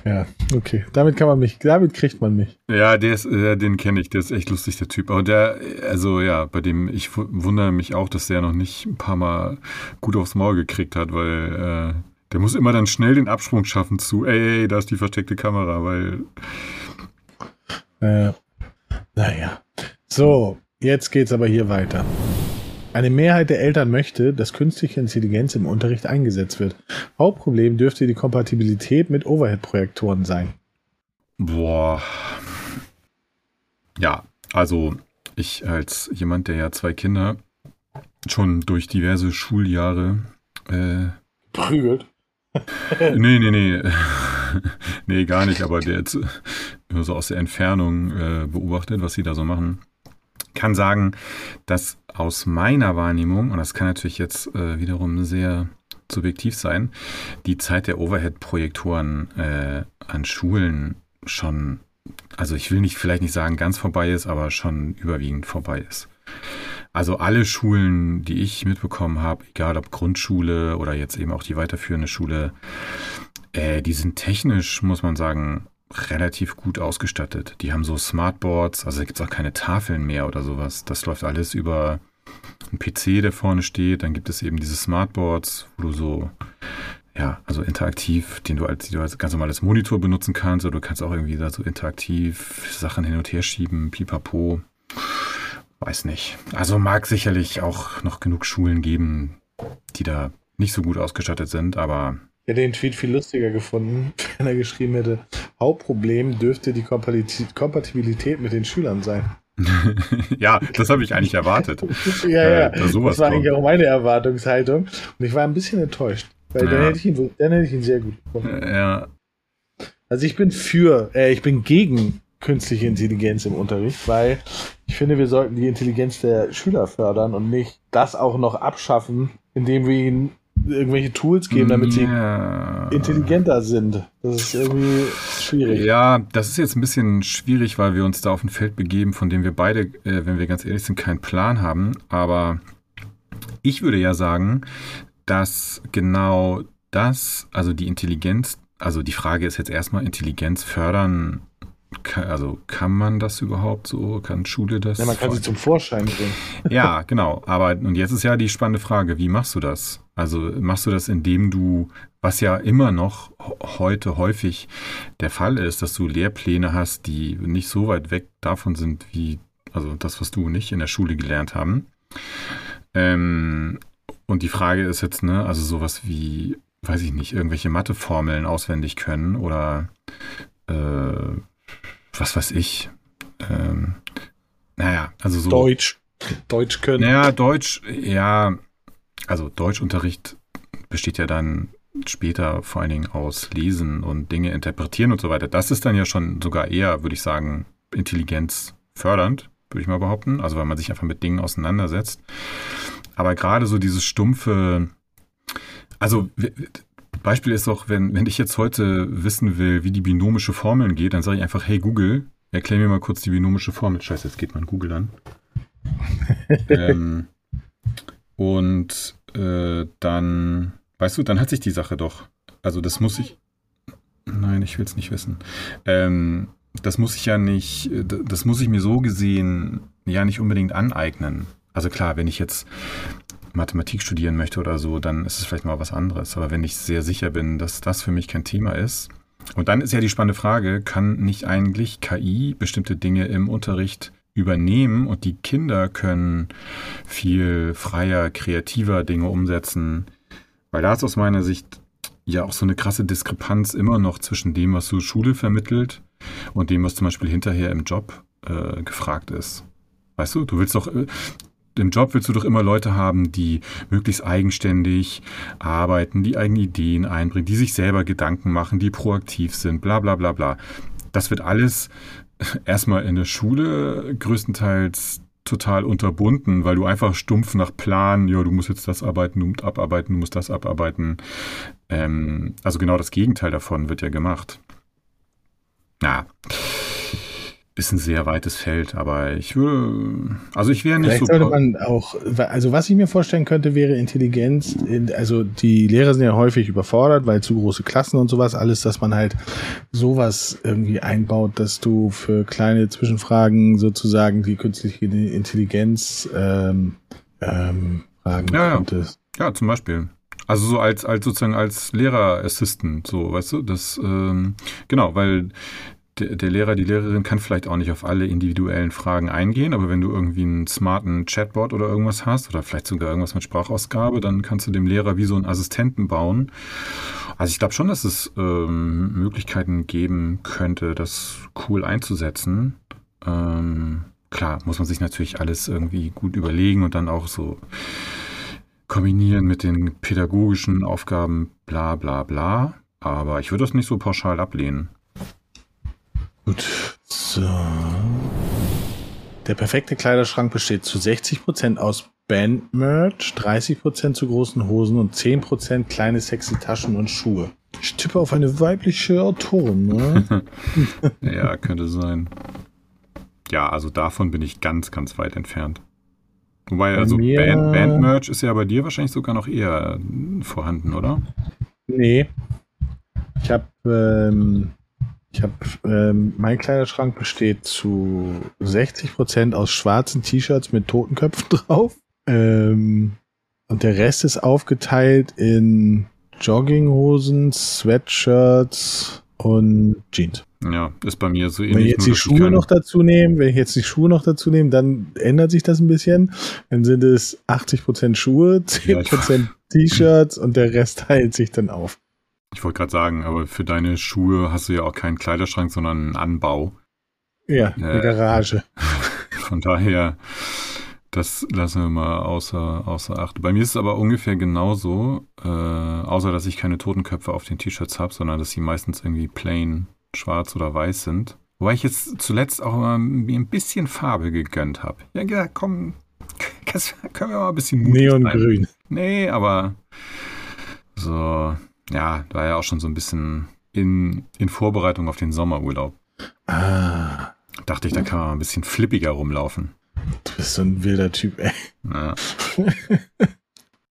ja, okay. Damit kann man mich, damit kriegt man mich. ja, der ist, äh, den kenne ich. Der ist echt lustig, der Typ. Aber der, also ja, bei dem, ich wu- wundere mich auch, dass der noch nicht ein paar Mal gut aufs Maul gekriegt hat, weil äh, der muss immer dann schnell den Absprung schaffen zu, ey, ey, da ist die versteckte Kamera, weil Äh, naja. So, jetzt geht's aber hier weiter. Eine Mehrheit der Eltern möchte, dass künstliche Intelligenz im Unterricht eingesetzt wird. Hauptproblem dürfte die Kompatibilität mit Overhead-Projektoren sein. Boah. Ja, also ich als jemand, der ja zwei Kinder schon durch diverse Schuljahre äh, prügelt. nee, nee, nee. nee, gar nicht, aber der jetzt nur so aus der Entfernung äh, beobachtet, was sie da so machen. Kann sagen, dass aus meiner Wahrnehmung, und das kann natürlich jetzt äh, wiederum sehr subjektiv sein, die Zeit der Overhead-Projektoren äh, an Schulen schon, also ich will nicht vielleicht nicht sagen ganz vorbei ist, aber schon überwiegend vorbei ist. Also alle Schulen, die ich mitbekommen habe, egal ob Grundschule oder jetzt eben auch die weiterführende Schule, äh, die sind technisch, muss man sagen, relativ gut ausgestattet. Die haben so Smartboards, also gibt es auch keine Tafeln mehr oder sowas. Das läuft alles über einen PC, der vorne steht. Dann gibt es eben diese Smartboards, wo du so, ja, also interaktiv, den du als, du als ganz normales Monitor benutzen kannst. Oder du kannst auch irgendwie da so interaktiv Sachen hin und her schieben, pipapo. Weiß nicht. Also mag sicherlich auch noch genug Schulen geben, die da nicht so gut ausgestattet sind, aber. Ich hätte den Tweet viel lustiger gefunden, wenn er geschrieben hätte, Hauptproblem dürfte die Kompatibilität mit den Schülern sein. ja, das habe ich eigentlich erwartet. ja, ja, äh, da das war kommt. eigentlich auch meine Erwartungshaltung. Und ich war ein bisschen enttäuscht, weil ja. dann, hätte ich ihn, dann hätte ich ihn sehr gut gefunden. Ja. Also ich bin für, äh, ich bin gegen künstliche Intelligenz im Unterricht, weil ich finde, wir sollten die Intelligenz der Schüler fördern und nicht das auch noch abschaffen, indem wir ihnen irgendwelche Tools geben, damit sie ja. intelligenter sind. Das ist irgendwie schwierig. Ja, das ist jetzt ein bisschen schwierig, weil wir uns da auf ein Feld begeben, von dem wir beide, äh, wenn wir ganz ehrlich sind, keinen Plan haben. Aber ich würde ja sagen, dass genau das, also die Intelligenz, also die Frage ist jetzt erstmal Intelligenz fördern also kann man das überhaupt so? Kann Schule das? Ja, man kann sie zum Vorschein bringen. Ja, genau. Aber und jetzt ist ja die spannende Frage, wie machst du das? Also machst du das, indem du, was ja immer noch heute häufig der Fall ist, dass du Lehrpläne hast, die nicht so weit weg davon sind, wie also das, was du nicht in der Schule gelernt haben. Ähm, und die Frage ist jetzt, ne, also sowas wie, weiß ich nicht, irgendwelche Matheformeln auswendig können oder äh, was weiß ich. Ähm, naja, also so. Deutsch. Deutsch können. Naja, Deutsch, ja, also Deutschunterricht besteht ja dann später vor allen Dingen aus Lesen und Dinge interpretieren und so weiter. Das ist dann ja schon sogar eher, würde ich sagen, intelligenzfördernd, würde ich mal behaupten. Also weil man sich einfach mit Dingen auseinandersetzt. Aber gerade so dieses stumpfe, also Beispiel ist auch, wenn, wenn ich jetzt heute wissen will, wie die binomische Formel geht, dann sage ich einfach, hey Google, erklär mir mal kurz die binomische Formel. Scheiße, jetzt geht mein Google an. ähm, und äh, dann, weißt du, dann hat sich die Sache doch. Also das muss ich. Nein, ich will es nicht wissen. Ähm, das muss ich ja nicht, das muss ich mir so gesehen ja nicht unbedingt aneignen. Also klar, wenn ich jetzt Mathematik studieren möchte oder so, dann ist es vielleicht mal was anderes. Aber wenn ich sehr sicher bin, dass das für mich kein Thema ist, und dann ist ja die spannende Frage, kann nicht eigentlich KI bestimmte Dinge im Unterricht übernehmen und die Kinder können viel freier, kreativer Dinge umsetzen? Weil da ist aus meiner Sicht ja auch so eine krasse Diskrepanz immer noch zwischen dem, was so Schule vermittelt und dem, was zum Beispiel hinterher im Job äh, gefragt ist. Weißt du, du willst doch, äh, im Job willst du doch immer Leute haben, die möglichst eigenständig arbeiten, die eigene Ideen einbringen, die sich selber Gedanken machen, die proaktiv sind, bla bla bla bla. Das wird alles erstmal in der Schule größtenteils total unterbunden, weil du einfach stumpf nach Plan, ja, du musst jetzt das arbeiten, du musst abarbeiten, du musst das abarbeiten. Ähm, also genau das Gegenteil davon wird ja gemacht. Na ist ein sehr weites Feld, aber ich würde, also ich wäre nicht Vielleicht so. sollte man auch, also was ich mir vorstellen könnte, wäre Intelligenz. Also die Lehrer sind ja häufig überfordert, weil zu große Klassen und sowas, alles, dass man halt sowas irgendwie einbaut, dass du für kleine Zwischenfragen sozusagen die künstliche Intelligenz ähm, ähm, fragen ja, könntest. Ja. ja, zum Beispiel. Also so als, als sozusagen als Lehrerassistent, so, weißt du, das, ähm, genau, weil der, Lehrer, die Lehrerin kann vielleicht auch nicht auf alle individuellen Fragen eingehen, aber wenn du irgendwie einen smarten Chatbot oder irgendwas hast oder vielleicht sogar irgendwas mit Sprachausgabe, dann kannst du dem Lehrer wie so einen Assistenten bauen. Also ich glaube schon, dass es ähm, Möglichkeiten geben könnte, das cool einzusetzen. Ähm, klar, muss man sich natürlich alles irgendwie gut überlegen und dann auch so kombinieren mit den pädagogischen Aufgaben, bla bla bla. Aber ich würde das nicht so pauschal ablehnen. Gut. So. Der perfekte Kleiderschrank besteht zu 60% aus Bandmerch, 30% zu großen Hosen und 10% kleine sexy Taschen und Schuhe. Ich tippe auf eine weibliche Autorin, ne? ja, könnte sein. Ja, also davon bin ich ganz, ganz weit entfernt. Wobei, also Band, Bandmerch ist ja bei dir wahrscheinlich sogar noch eher vorhanden, oder? Nee. Ich habe, ähm, ich habe, ähm, mein Kleiderschrank besteht zu 60% aus schwarzen T-Shirts mit Totenköpfen drauf. Ähm, und der Rest ist aufgeteilt in Jogginghosen, Sweatshirts und Jeans. Ja, ist bei mir so ähnlich. Wenn ich jetzt die Schuhe noch dazu nehme, wenn ich jetzt die Schuhe noch dazu nehme, dann ändert sich das ein bisschen. Dann sind es 80% Schuhe, 10% ja, T-Shirts und der Rest teilt sich dann auf. Ich wollte gerade sagen, aber für deine Schuhe hast du ja auch keinen Kleiderschrank, sondern einen Anbau. Ja, eine äh, Garage. Von daher, das lassen wir mal außer, außer Acht. Bei mir ist es aber ungefähr genauso, äh, außer dass ich keine Totenköpfe auf den T-Shirts habe, sondern dass sie meistens irgendwie plain schwarz oder weiß sind. Wobei ich jetzt zuletzt auch mal ein bisschen Farbe gegönnt habe. Ja, ja, komm, können wir mal ein bisschen Neongrün. Nee, aber so, ja, war ja auch schon so ein bisschen in, in Vorbereitung auf den Sommerurlaub. Ah. Dachte ich, da kann man ein bisschen flippiger rumlaufen. Du bist so ein wilder Typ, ey. Ja.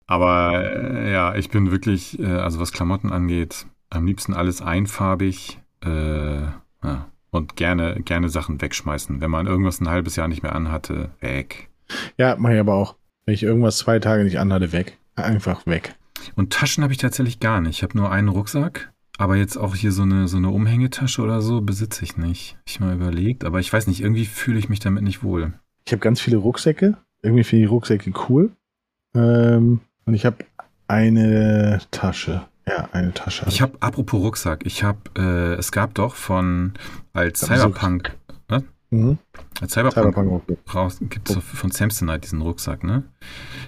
Aber äh, ja, ich bin wirklich, äh, also was Klamotten angeht, am liebsten alles einfarbig äh, ja. und gerne, gerne Sachen wegschmeißen. Wenn man irgendwas ein halbes Jahr nicht mehr anhatte, weg. Ja, mache ich aber auch. Wenn ich irgendwas zwei Tage nicht anhatte, weg. Einfach weg. Und Taschen habe ich tatsächlich gar nicht. Ich habe nur einen Rucksack. Aber jetzt auch hier so eine, so eine Umhängetasche oder so besitze ich nicht. Ich mal überlegt, aber ich weiß nicht, irgendwie fühle ich mich damit nicht wohl. Ich habe ganz viele Rucksäcke. Irgendwie finde ich Rucksäcke cool. Ähm, und ich habe eine Tasche. Ja, eine Tasche. Ich habe, apropos Rucksack, ich habe, äh, es gab doch von, als Cyberpunk, ne? Mhm. Als Cyberpunk, Cyberpunk raus, gibt es von Samsonite diesen Rucksack, ne?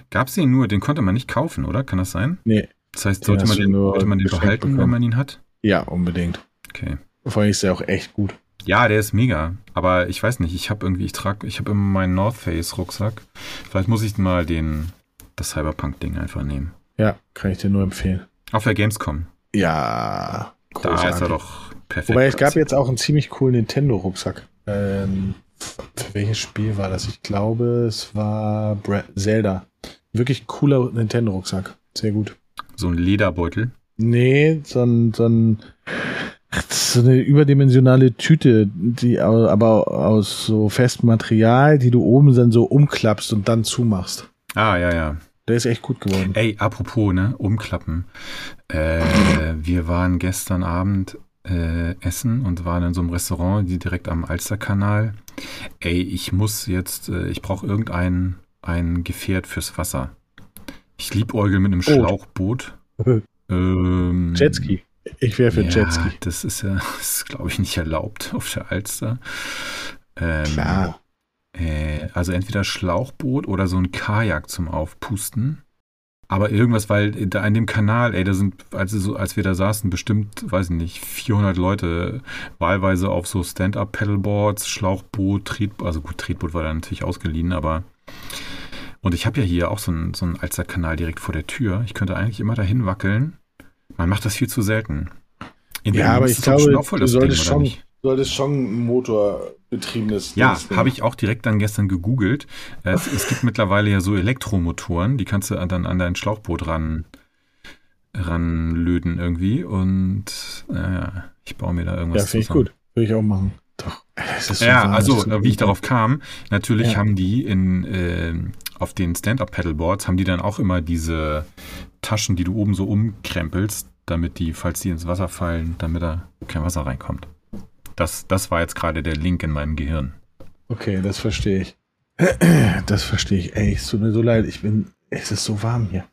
Gab es den nur, den konnte man nicht kaufen, oder? Kann das sein? Nee. Das heißt, sollte man den, sollte man den behalten, bekommen. wenn man ihn hat? Ja, unbedingt. Okay. Vor allem ist der auch echt gut. Ja, der ist mega. Aber ich weiß nicht, ich habe irgendwie, ich trage, ich habe immer meinen North Face Rucksack. Vielleicht muss ich mal den, das Cyberpunk-Ding einfach nehmen. Ja, kann ich dir nur empfehlen. Auf der Gamescom. Ja, großartig. Da ist er doch perfekt. Wobei es gab jetzt auch einen ziemlich coolen Nintendo-Rucksack. Ähm, für welches Spiel war das? Ich glaube, es war Bra Zelda. Wirklich cooler Nintendo-Rucksack. Sehr gut. So ein Lederbeutel? Nee, so ein, so ein so eine überdimensionale Tüte, die aber aus so festem Material, die du oben dann so umklappst und dann zumachst. Ah, ja, ja. Der ist echt gut geworden. Ey, apropos, ne, umklappen. Äh, wir waren gestern Abend äh, essen und waren in so einem Restaurant, die direkt am Alsterkanal. Ey, ich muss jetzt, äh, ich brauche irgendein ein Gefährt fürs Wasser. Ich liebäugel mit einem Schlauchboot. ähm, Jetski. Ich wäre für ja, Jetski. Das ist ja, glaube ich, nicht erlaubt auf der Alster. Ähm, Klar. Äh, also entweder Schlauchboot oder so ein Kajak zum Aufpusten. Aber irgendwas, weil da in dem Kanal, ey, da sind, als, so, als wir da saßen, bestimmt, weiß ich nicht, 400 Leute, wahlweise auf so Stand-Up-Pedalboards, Schlauchboot, Tretboot, also gut, Tretboot war da natürlich ausgeliehen, aber und ich habe ja hier auch so einen, so einen Alster-Kanal direkt vor der Tür. Ich könnte eigentlich immer dahin wackeln. Man macht das viel zu selten. In ja, aber ich glaube, du solltest, Ding, schon, solltest schon ein motorbetriebenes Ja, habe ich auch direkt dann gestern gegoogelt. Es, es, gibt mittlerweile ja so Elektromotoren, die kannst du dann an dein Schlauchboot ran ranlöten irgendwie und naja, ich baue mir da irgendwas Ja, finde ich gut. Würde ich auch machen. Doch. ja, wahr, also wie ich darauf kam, natürlich ja. haben die in äh, auf den Stand-Up-Pedalboards haben die dann auch immer diese Taschen, die du oben so umkrempelst, damit die, falls die ins Wasser fallen, damit da kein Wasser reinkommt. Das, das war jetzt gerade der Link in meinem Gehirn. Okay, das verstehe ich. Das verstehe ich. Ey, es tut mir so leid. Ich bin, es ist so warm hier.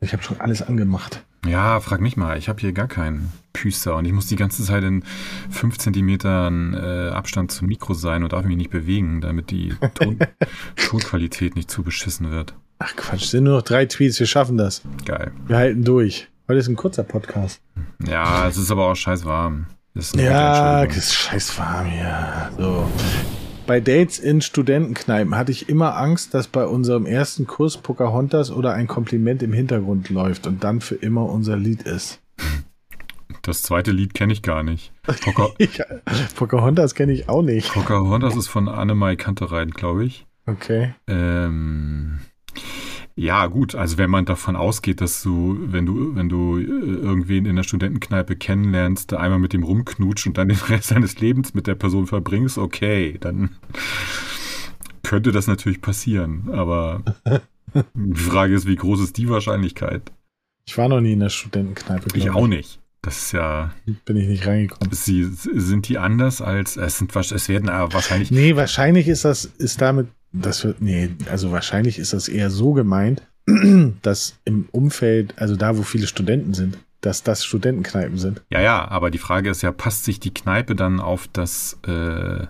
Ich habe schon alles angemacht. Ja, frag mich mal. Ich habe hier gar keinen Püster und ich muss die ganze Zeit in fünf Zentimetern äh, Abstand zum Mikro sein und darf mich nicht bewegen, damit die Ton Tonqualität nicht zu beschissen wird. Ach Quatsch, es sind nur noch drei Tweets. Wir schaffen das. Geil. Wir halten durch. Heute ist ein kurzer Podcast. Ja, es ist aber auch scheiß warm. Das ist Ja, ist scheiß warm hier. So. Bei Dates in Studentenkneipen hatte ich immer Angst, dass bei unserem ersten Kurs Pocahontas oder ein Kompliment im Hintergrund läuft und dann für immer unser Lied ist. Das zweite Lied kenne ich gar nicht. Poca Ich, Pocahontas kenne ich auch nicht. Pocahontas ist von Annemai Kantereit, glaube ich. Okay. Ähm, ja, gut, also wenn man davon ausgeht, dass du, wenn du, wenn du äh, irgendwen in der Studentenkneipe kennenlernst, da einmal mit dem rumknutsch und dann den Rest deines Lebens mit der Person verbringst, okay, dann könnte das natürlich passieren. Aber die Frage ist, wie groß ist die Wahrscheinlichkeit? Ich war noch nie in der Studentenkneipe. Ich glaub auch nicht. Das ist ja, Bin ich nicht reingekommen. sie, sind die anders als, es sind, es werden aber wahrscheinlich, Nee, wahrscheinlich ist das, ist damit, das wird, nee, also wahrscheinlich ist das eher so gemeint, dass im Umfeld, also da, wo viele Studenten sind, dass das Studentenkneipen sind. Ja, ja, aber die Frage ist ja, passt sich die Kneipe dann auf das, äh,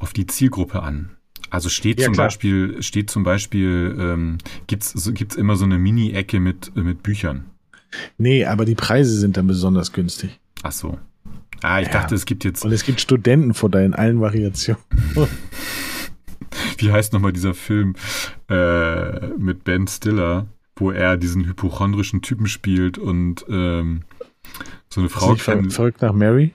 auf die Zielgruppe an? Also steht Ja, zum klar. Beispiel, steht zum Beispiel, ähm, gibt's, so, gibt's immer so eine Mini-Ecke mit, mit Büchern? Nee, aber die Preise sind dann besonders günstig. Ach so. Ah, ich Ja. dachte, es gibt jetzt, Und es gibt Studentenfutter in allen Variationen. wie heißt nochmal dieser Film äh, mit Ben Stiller, wo er diesen hypochondrischen Typen spielt und ähm, so eine Frau kennt. verrückt nach Mary?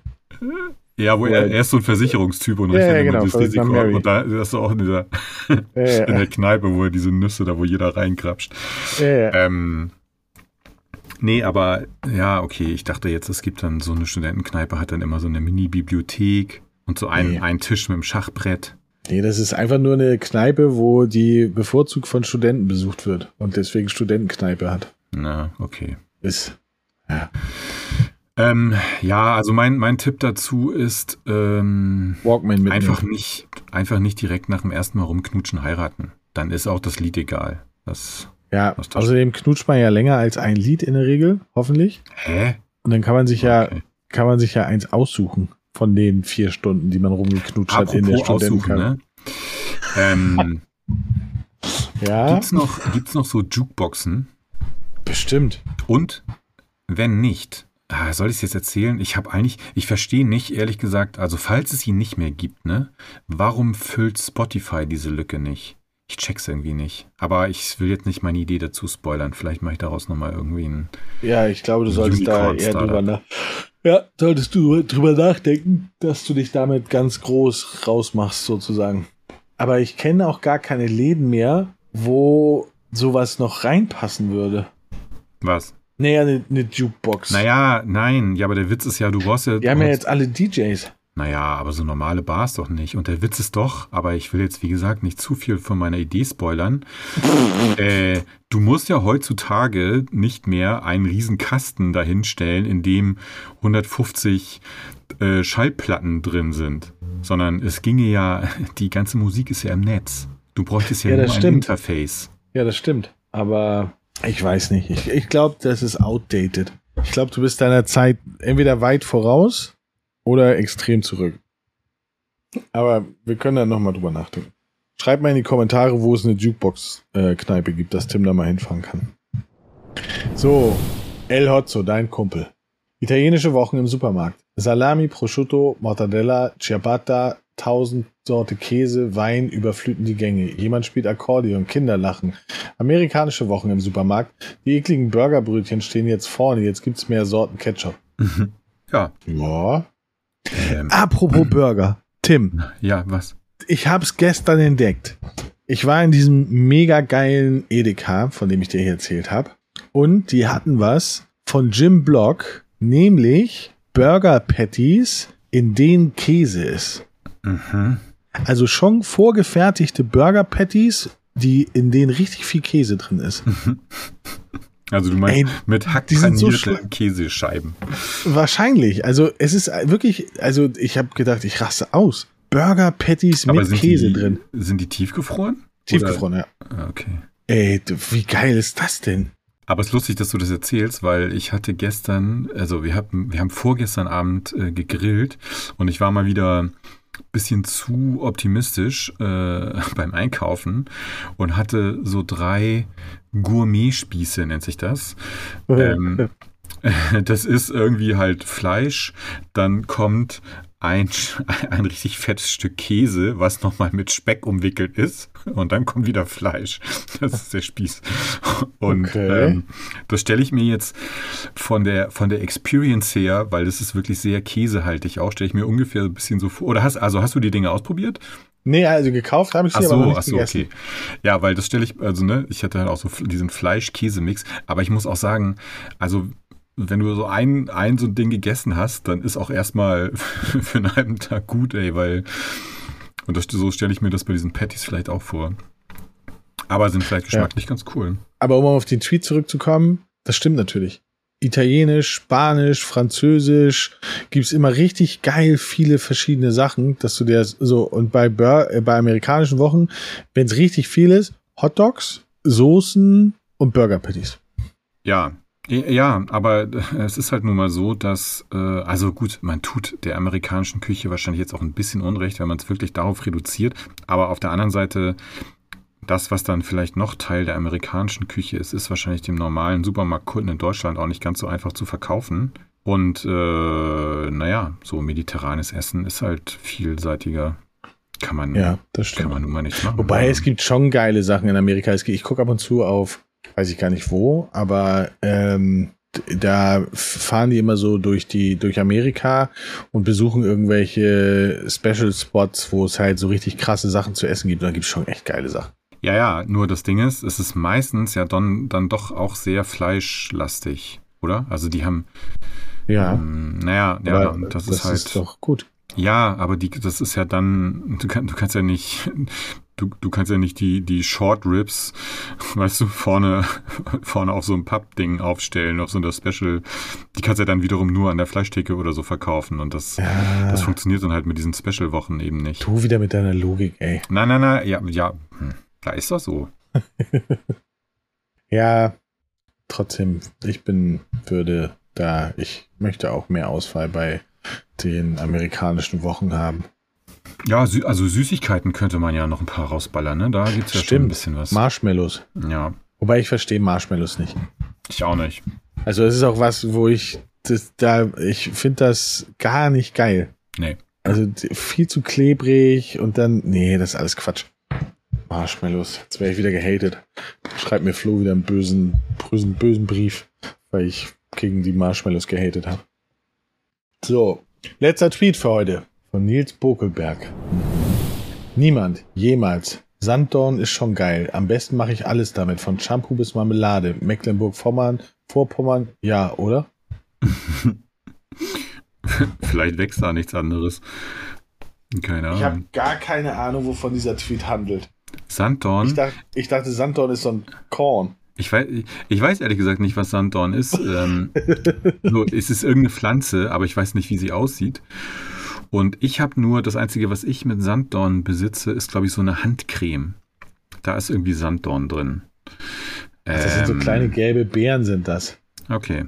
Ja, wo er, er ist so ein Versicherungstyp und Ja, ja, genau, das Risiko. Und da ist er auch in dieser Ja, in der Kneipe, wo er diese Nüsse da, wo jeder reinkrapscht. ja, ja. Ähm, nee, aber ja, okay, ich dachte jetzt, es gibt dann so eine Studentenkneipe, hat dann immer so eine Mini-Bibliothek und so einen, einen Tisch mit dem Schachbrett. Nee, das ist einfach nur eine Kneipe, wo die bevorzugt von Studenten besucht wird und deswegen Studentenkneipe hat. Na, okay. Ist. Ähm, ja, also mein, mein Tipp dazu ist ähm, Walkman mit einfach nicht, einfach nicht direkt nach dem ersten Mal rumknutschen heiraten. Dann ist auch das Lied egal. Das, Ja, das- außerdem knutscht man ja länger als ein Lied in der Regel, hoffentlich. hä? Und dann kann man sich ja, Okay. kann man sich ja eins aussuchen von den vier Stunden, die man rumgeknutscht hat in der Apropos Studentenkneipe. ne? Ähm, Ja, gibt's noch, gibt's noch so Jukeboxen? bestimmt. Und wenn nicht, ah, soll ich es jetzt erzählen? Ich habe eigentlich, ich verstehe nicht, ehrlich gesagt, also falls es ihn nicht mehr gibt, ne, warum füllt Spotify diese Lücke nicht? Ich check's irgendwie nicht. Aber ich will jetzt nicht meine Idee dazu spoilern. Vielleicht mache ich daraus nochmal irgendwie ein. Ja, ich glaube, du solltest da eher drüber nach. Ja, solltest du drüber nachdenken, dass du dich damit ganz groß rausmachst, sozusagen. Aber ich kenne auch gar keine Läden mehr, wo sowas noch reinpassen würde. Was? Naja, eine, eine Jukebox. Naja, nein, ja, aber der Witz ist ja, du brauchst ja. Die haben ja jetzt alle DJs. Naja, aber so normale Bars doch nicht. Und der Witz ist doch, aber ich will jetzt, wie gesagt, nicht zu viel von meiner Idee spoilern. äh, du musst ja heutzutage nicht mehr einen riesen Kasten dahinstellen, in dem 150 äh, Schallplatten drin sind. Sondern es ginge ja, die ganze Musik ist ja im Netz. Du bräuchtest ja, Ja, nur das ein stimmt. Interface. Ja, das stimmt. Aber ich weiß nicht. Ich, ich glaube, das ist outdated. Ich glaube, du bist deiner Zeit entweder weit voraus oder extrem zurück. Aber wir können da nochmal drüber nachdenken. Schreibt mal in die Kommentare, wo es eine Jukebox-Kneipe gibt, dass Tim da mal hinfahren kann. So, El Hotzo, dein Kumpel. Italienische Wochen im Supermarkt. Salami, Prosciutto, Mortadella, Ciabatta, tausend Sorte Käse, Wein überfluten die Gänge. Jemand spielt Akkordeon, Kinder lachen. Amerikanische Wochen im Supermarkt. Die ekligen Burgerbrötchen stehen jetzt vorne. Jetzt gibt's mehr Sorten Ketchup. Ja. Ja. Ähm, Apropos Burger. Tim, ja, was? ich hab's gestern entdeckt. Ich war in diesem mega geilen Edeka, von dem ich dir hier erzählt habe. Und die hatten was von Jim Block, nämlich Burger Patties, in denen Käse ist. Mhm. Also schon vorgefertigte Burger Patties, die in denen richtig viel Käse drin ist. Also du meinst Ey, mit sind so Käsescheiben. Wahrscheinlich. Also es ist wirklich, also ich habe gedacht, ich raste aus. Burger Patties Aber mit Käse die, drin. Sind die tiefgefroren? Tiefgefroren, ja. Oder? Ah, Okay. Ey, wie geil ist das denn? Aber es ist lustig, dass du das erzählst, weil ich hatte gestern, also wir haben, wir haben vorgestern Abend äh, gegrillt und ich war mal wieder bisschen zu optimistisch äh, beim Einkaufen und hatte so drei Gourmet-Spieße, nennt sich das. Ähm, das ist irgendwie halt Fleisch, dann kommt ein, ein richtig fettes Stück Käse, was nochmal mit Speck umwickelt ist. Und dann kommt wieder Fleisch. Das ist der Spieß. Und Okay. ähm, das stelle ich mir jetzt von der, von der Experience her, weil das ist wirklich sehr käsehaltig auch, stelle ich mir ungefähr ein bisschen so vor. Oder hast, also hast du die Dinge ausprobiert? Nee, also gekauft habe ich sie, Ach aber so, nicht ach so, gegessen. okay. Ja, weil das stelle ich, also ne, ich hatte halt auch so diesen Fleisch-Käse-Mix, aber ich muss auch sagen, also wenn du so ein, ein so ein Ding gegessen hast, dann ist auch erstmal für einen halben Tag gut, ey, weil, und das, so stelle ich mir das bei diesen Patties vielleicht auch vor. Aber sind vielleicht geschmacklich ganz cool. Aber um auf den Tweet zurückzukommen, das stimmt natürlich. Italienisch, Spanisch, Französisch gibt's immer richtig geil viele verschiedene Sachen, dass du dir so und bei Bur äh, bei amerikanischen Wochen, wenn es richtig viel ist, Hotdogs, Soßen und Burger Patties. Ja, ja, aber es ist halt nun mal so, dass, äh, also gut, man tut der amerikanischen Küche wahrscheinlich jetzt auch ein bisschen Unrecht, wenn man es wirklich darauf reduziert. Aber auf der anderen Seite, das, was dann vielleicht noch Teil der amerikanischen Küche ist, ist wahrscheinlich dem normalen Supermarktkunden in Deutschland auch nicht ganz so einfach zu verkaufen. Und äh, naja, so mediterranes Essen ist halt vielseitiger. Kann man, Ja, das kann stimmt. man nun mal nicht machen. Wobei Also, es gibt schon geile Sachen in Amerika. Ich gucke ab und zu auf, weiß ich gar nicht wo, aber ähm, da fahren die immer so durch die durch Amerika und besuchen irgendwelche Special Spots, wo es halt so richtig krasse Sachen zu essen gibt. Und da gibt es schon echt geile Sachen. Ja, ja, nur das Ding ist, es ist meistens ja dann, dann doch auch sehr fleischlastig, oder? Also die haben, Ja, ähm, naja, ja, aber und das, ist halt, doch gut. ja, aber die, das ist ja dann, du, kann, du kannst ja nicht, du, du kannst ja nicht die, die Short Ribs, weißt du, vorne, vorne auf so ein Pappding aufstellen, auf so einer Special, die kannst du ja dann wiederum nur an der Fleischtheke oder so verkaufen und das, Ja, das funktioniert dann halt mit diesen Special-Wochen eben nicht. du wieder mit deiner Logik, ey. Nein, nein, nein, ja, ja, hm, da ist das so. Ja, trotzdem, ich bin, würde da, ich möchte auch mehr Auswahl bei den amerikanischen Wochen haben. Ja, also Süßigkeiten könnte man ja noch ein paar rausballern, ne? Da gibt's ja schon ein Stimmt. bisschen was. Marshmallows. ja, Wobei ich verstehe Marshmallows nicht. ich auch nicht. Also es ist auch was, wo ich das, da ich finde das gar nicht geil. Nee. Also viel zu klebrig und dann nee, das ist alles Quatsch. Marshmallows, jetzt wäre ich wieder gehatet. Schreibt mir Flo wieder einen bösen bösen bösen Brief, weil ich gegen die Marshmallows gehatet habe. So, letzter Tweet für heute von Nils Bokelberg. Niemand jemals Sanddorn ist schon geil. Am besten mache ich alles damit, von Shampoo bis Marmelade. Mecklenburg-Vorpommern, Vorpommern, ja, oder? Vielleicht wächst da nichts anderes. Keine Ich habe Ahnung. gar keine Ahnung, wovon dieser Tweet handelt. Sanddorn. Ich, dacht, ich dachte, Sanddorn ist so ein Korn. Ich weiß, ich weiß ehrlich gesagt nicht, was Sanddorn ist. ähm, so, es ist irgendeine Pflanze, aber ich weiß nicht, wie sie aussieht. Und ich habe nur, das Einzige, was ich mit Sanddorn besitze, ist, glaube ich, so eine Handcreme. Da ist irgendwie Sanddorn drin. Das sind so Ähm, kleine gelbe Beeren, sind das. Okay.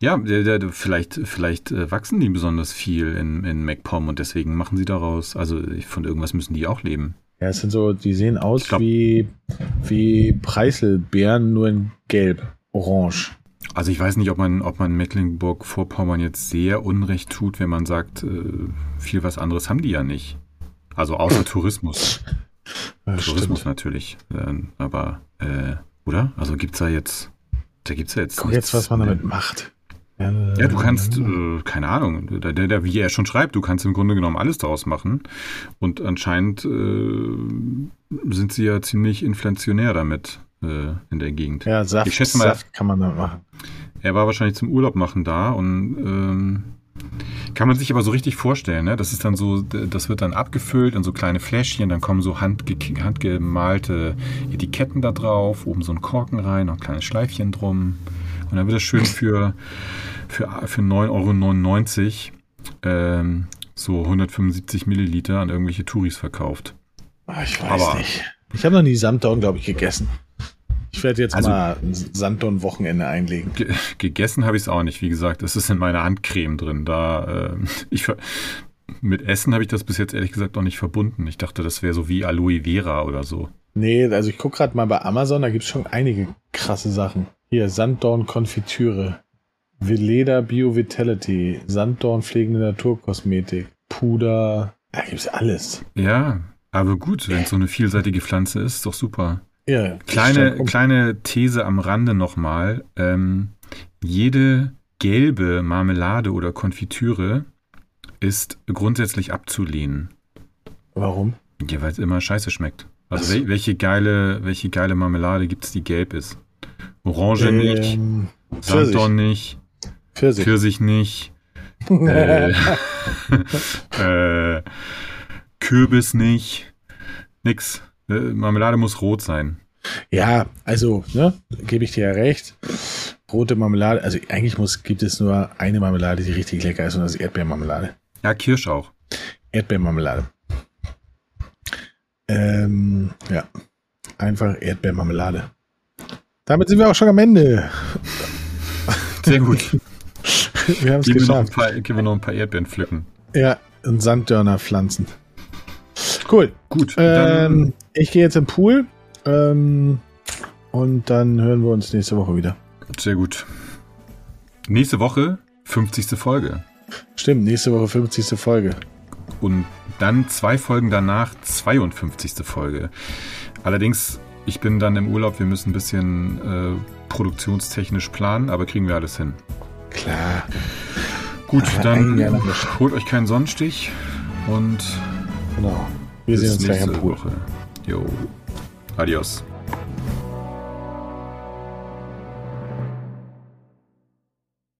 Ja, vielleicht, vielleicht äh, wachsen die besonders viel in, in MacPom und deswegen machen sie daraus, also von irgendwas müssen die auch leben. Ja, es sind so, die sehen aus glaub- wie, wie Preiselbeeren, nur in gelb, orange. Also ich weiß nicht, ob man, ob man Mecklenburg-Vorpommern jetzt sehr unrecht tut, wenn man sagt, äh, viel was anderes haben die ja nicht. Also außer Tourismus. Ja, Tourismus stimmt. natürlich. Ähm, aber, äh, oder? Also gibt's da jetzt, da gibt's ja jetzt Guck nichts. jetzt, was man damit macht. Ja, du kannst, äh, keine Ahnung, der, der, der, wie er schon schreibt, du kannst im Grunde genommen alles daraus machen. Und anscheinend äh, sind sie ja ziemlich inflationär damit äh, in der Gegend. Ja, Saft, Ich schätze mal- Saft kann man damit machen. Er war wahrscheinlich zum Urlaub machen da und ähm, Kann man sich aber so richtig vorstellen, ne? Das ist dann so, das wird dann abgefüllt in so kleine Fläschchen, dann kommen so handge handgemalte Etiketten da drauf, oben so ein Korken rein, noch ein kleines Schleifchen drum. Und dann wird das schön für, für, für 9,99 Euro ähm, so 175 Milliliter an irgendwelche Touris verkauft. Ah, ich weiß aber, nicht. Ich habe noch nie Sanddorn, glaube ich, gegessen. Ich werde jetzt also, mal ein Sanddorn-Wochenende einlegen. Ge gegessen habe ich es auch nicht. Wie gesagt, es ist in meiner Handcreme drin. Da, äh, ich, mit Essen habe ich das bis jetzt ehrlich gesagt noch nicht verbunden. Ich dachte, das wäre so wie Aloe Vera oder so. Nee, also ich gucke gerade mal bei Amazon, da gibt es schon einige krasse Sachen. Hier, Sanddorn-Konfitüre. Veleda Bio Vitality, Sanddorn pflegende Naturkosmetik, Puder, da gibt es alles. Ja, aber gut, wenn es so eine vielseitige Pflanze ist, ist doch super. Ja, kleine, kleine These am Rande nochmal. Ähm, jede gelbe Marmelade oder Konfitüre ist grundsätzlich abzulehnen. Warum? Ja, weil es immer scheiße schmeckt. Also wel welche geile, welche geile Marmelade gibt es, die gelb ist? Orange ähm, nicht, Sanddorn nicht, Pfirsich, Pfirsich nicht, äh, äh, Kürbis nicht, nix. Äh, Marmelade muss rot sein. Ja, also, ne, gebe ich dir ja recht. Rote Marmelade, also eigentlich muss, gibt es nur eine Marmelade, die richtig lecker ist, und das ist Erdbeermarmelade. Ja, Kirsch auch. Erdbeermarmelade. Ähm, ja. Einfach Erdbeermarmelade. Damit sind wir auch schon am Ende. Sehr gut. wir haben es geschafft. Wir gehen wir noch ein paar Erdbeeren pflücken. Ja, und Sanddörner pflanzen. Cool. Gut. Ähm, ich gehe jetzt im Pool. Ähm, und dann hören wir uns nächste Woche wieder. Sehr gut. Nächste Woche 50. Folge. Stimmt, nächste Woche 50. Folge. Und dann zwei Folgen danach 52. Folge. Allerdings, ich bin dann im Urlaub, wir müssen ein bisschen äh, produktionstechnisch planen, aber kriegen wir alles hin. Klar. Gut, aber dann holt euch keinen Sonnenstich und genau. Wir sehen uns gleich am Pool. Woche. Jo. Adios.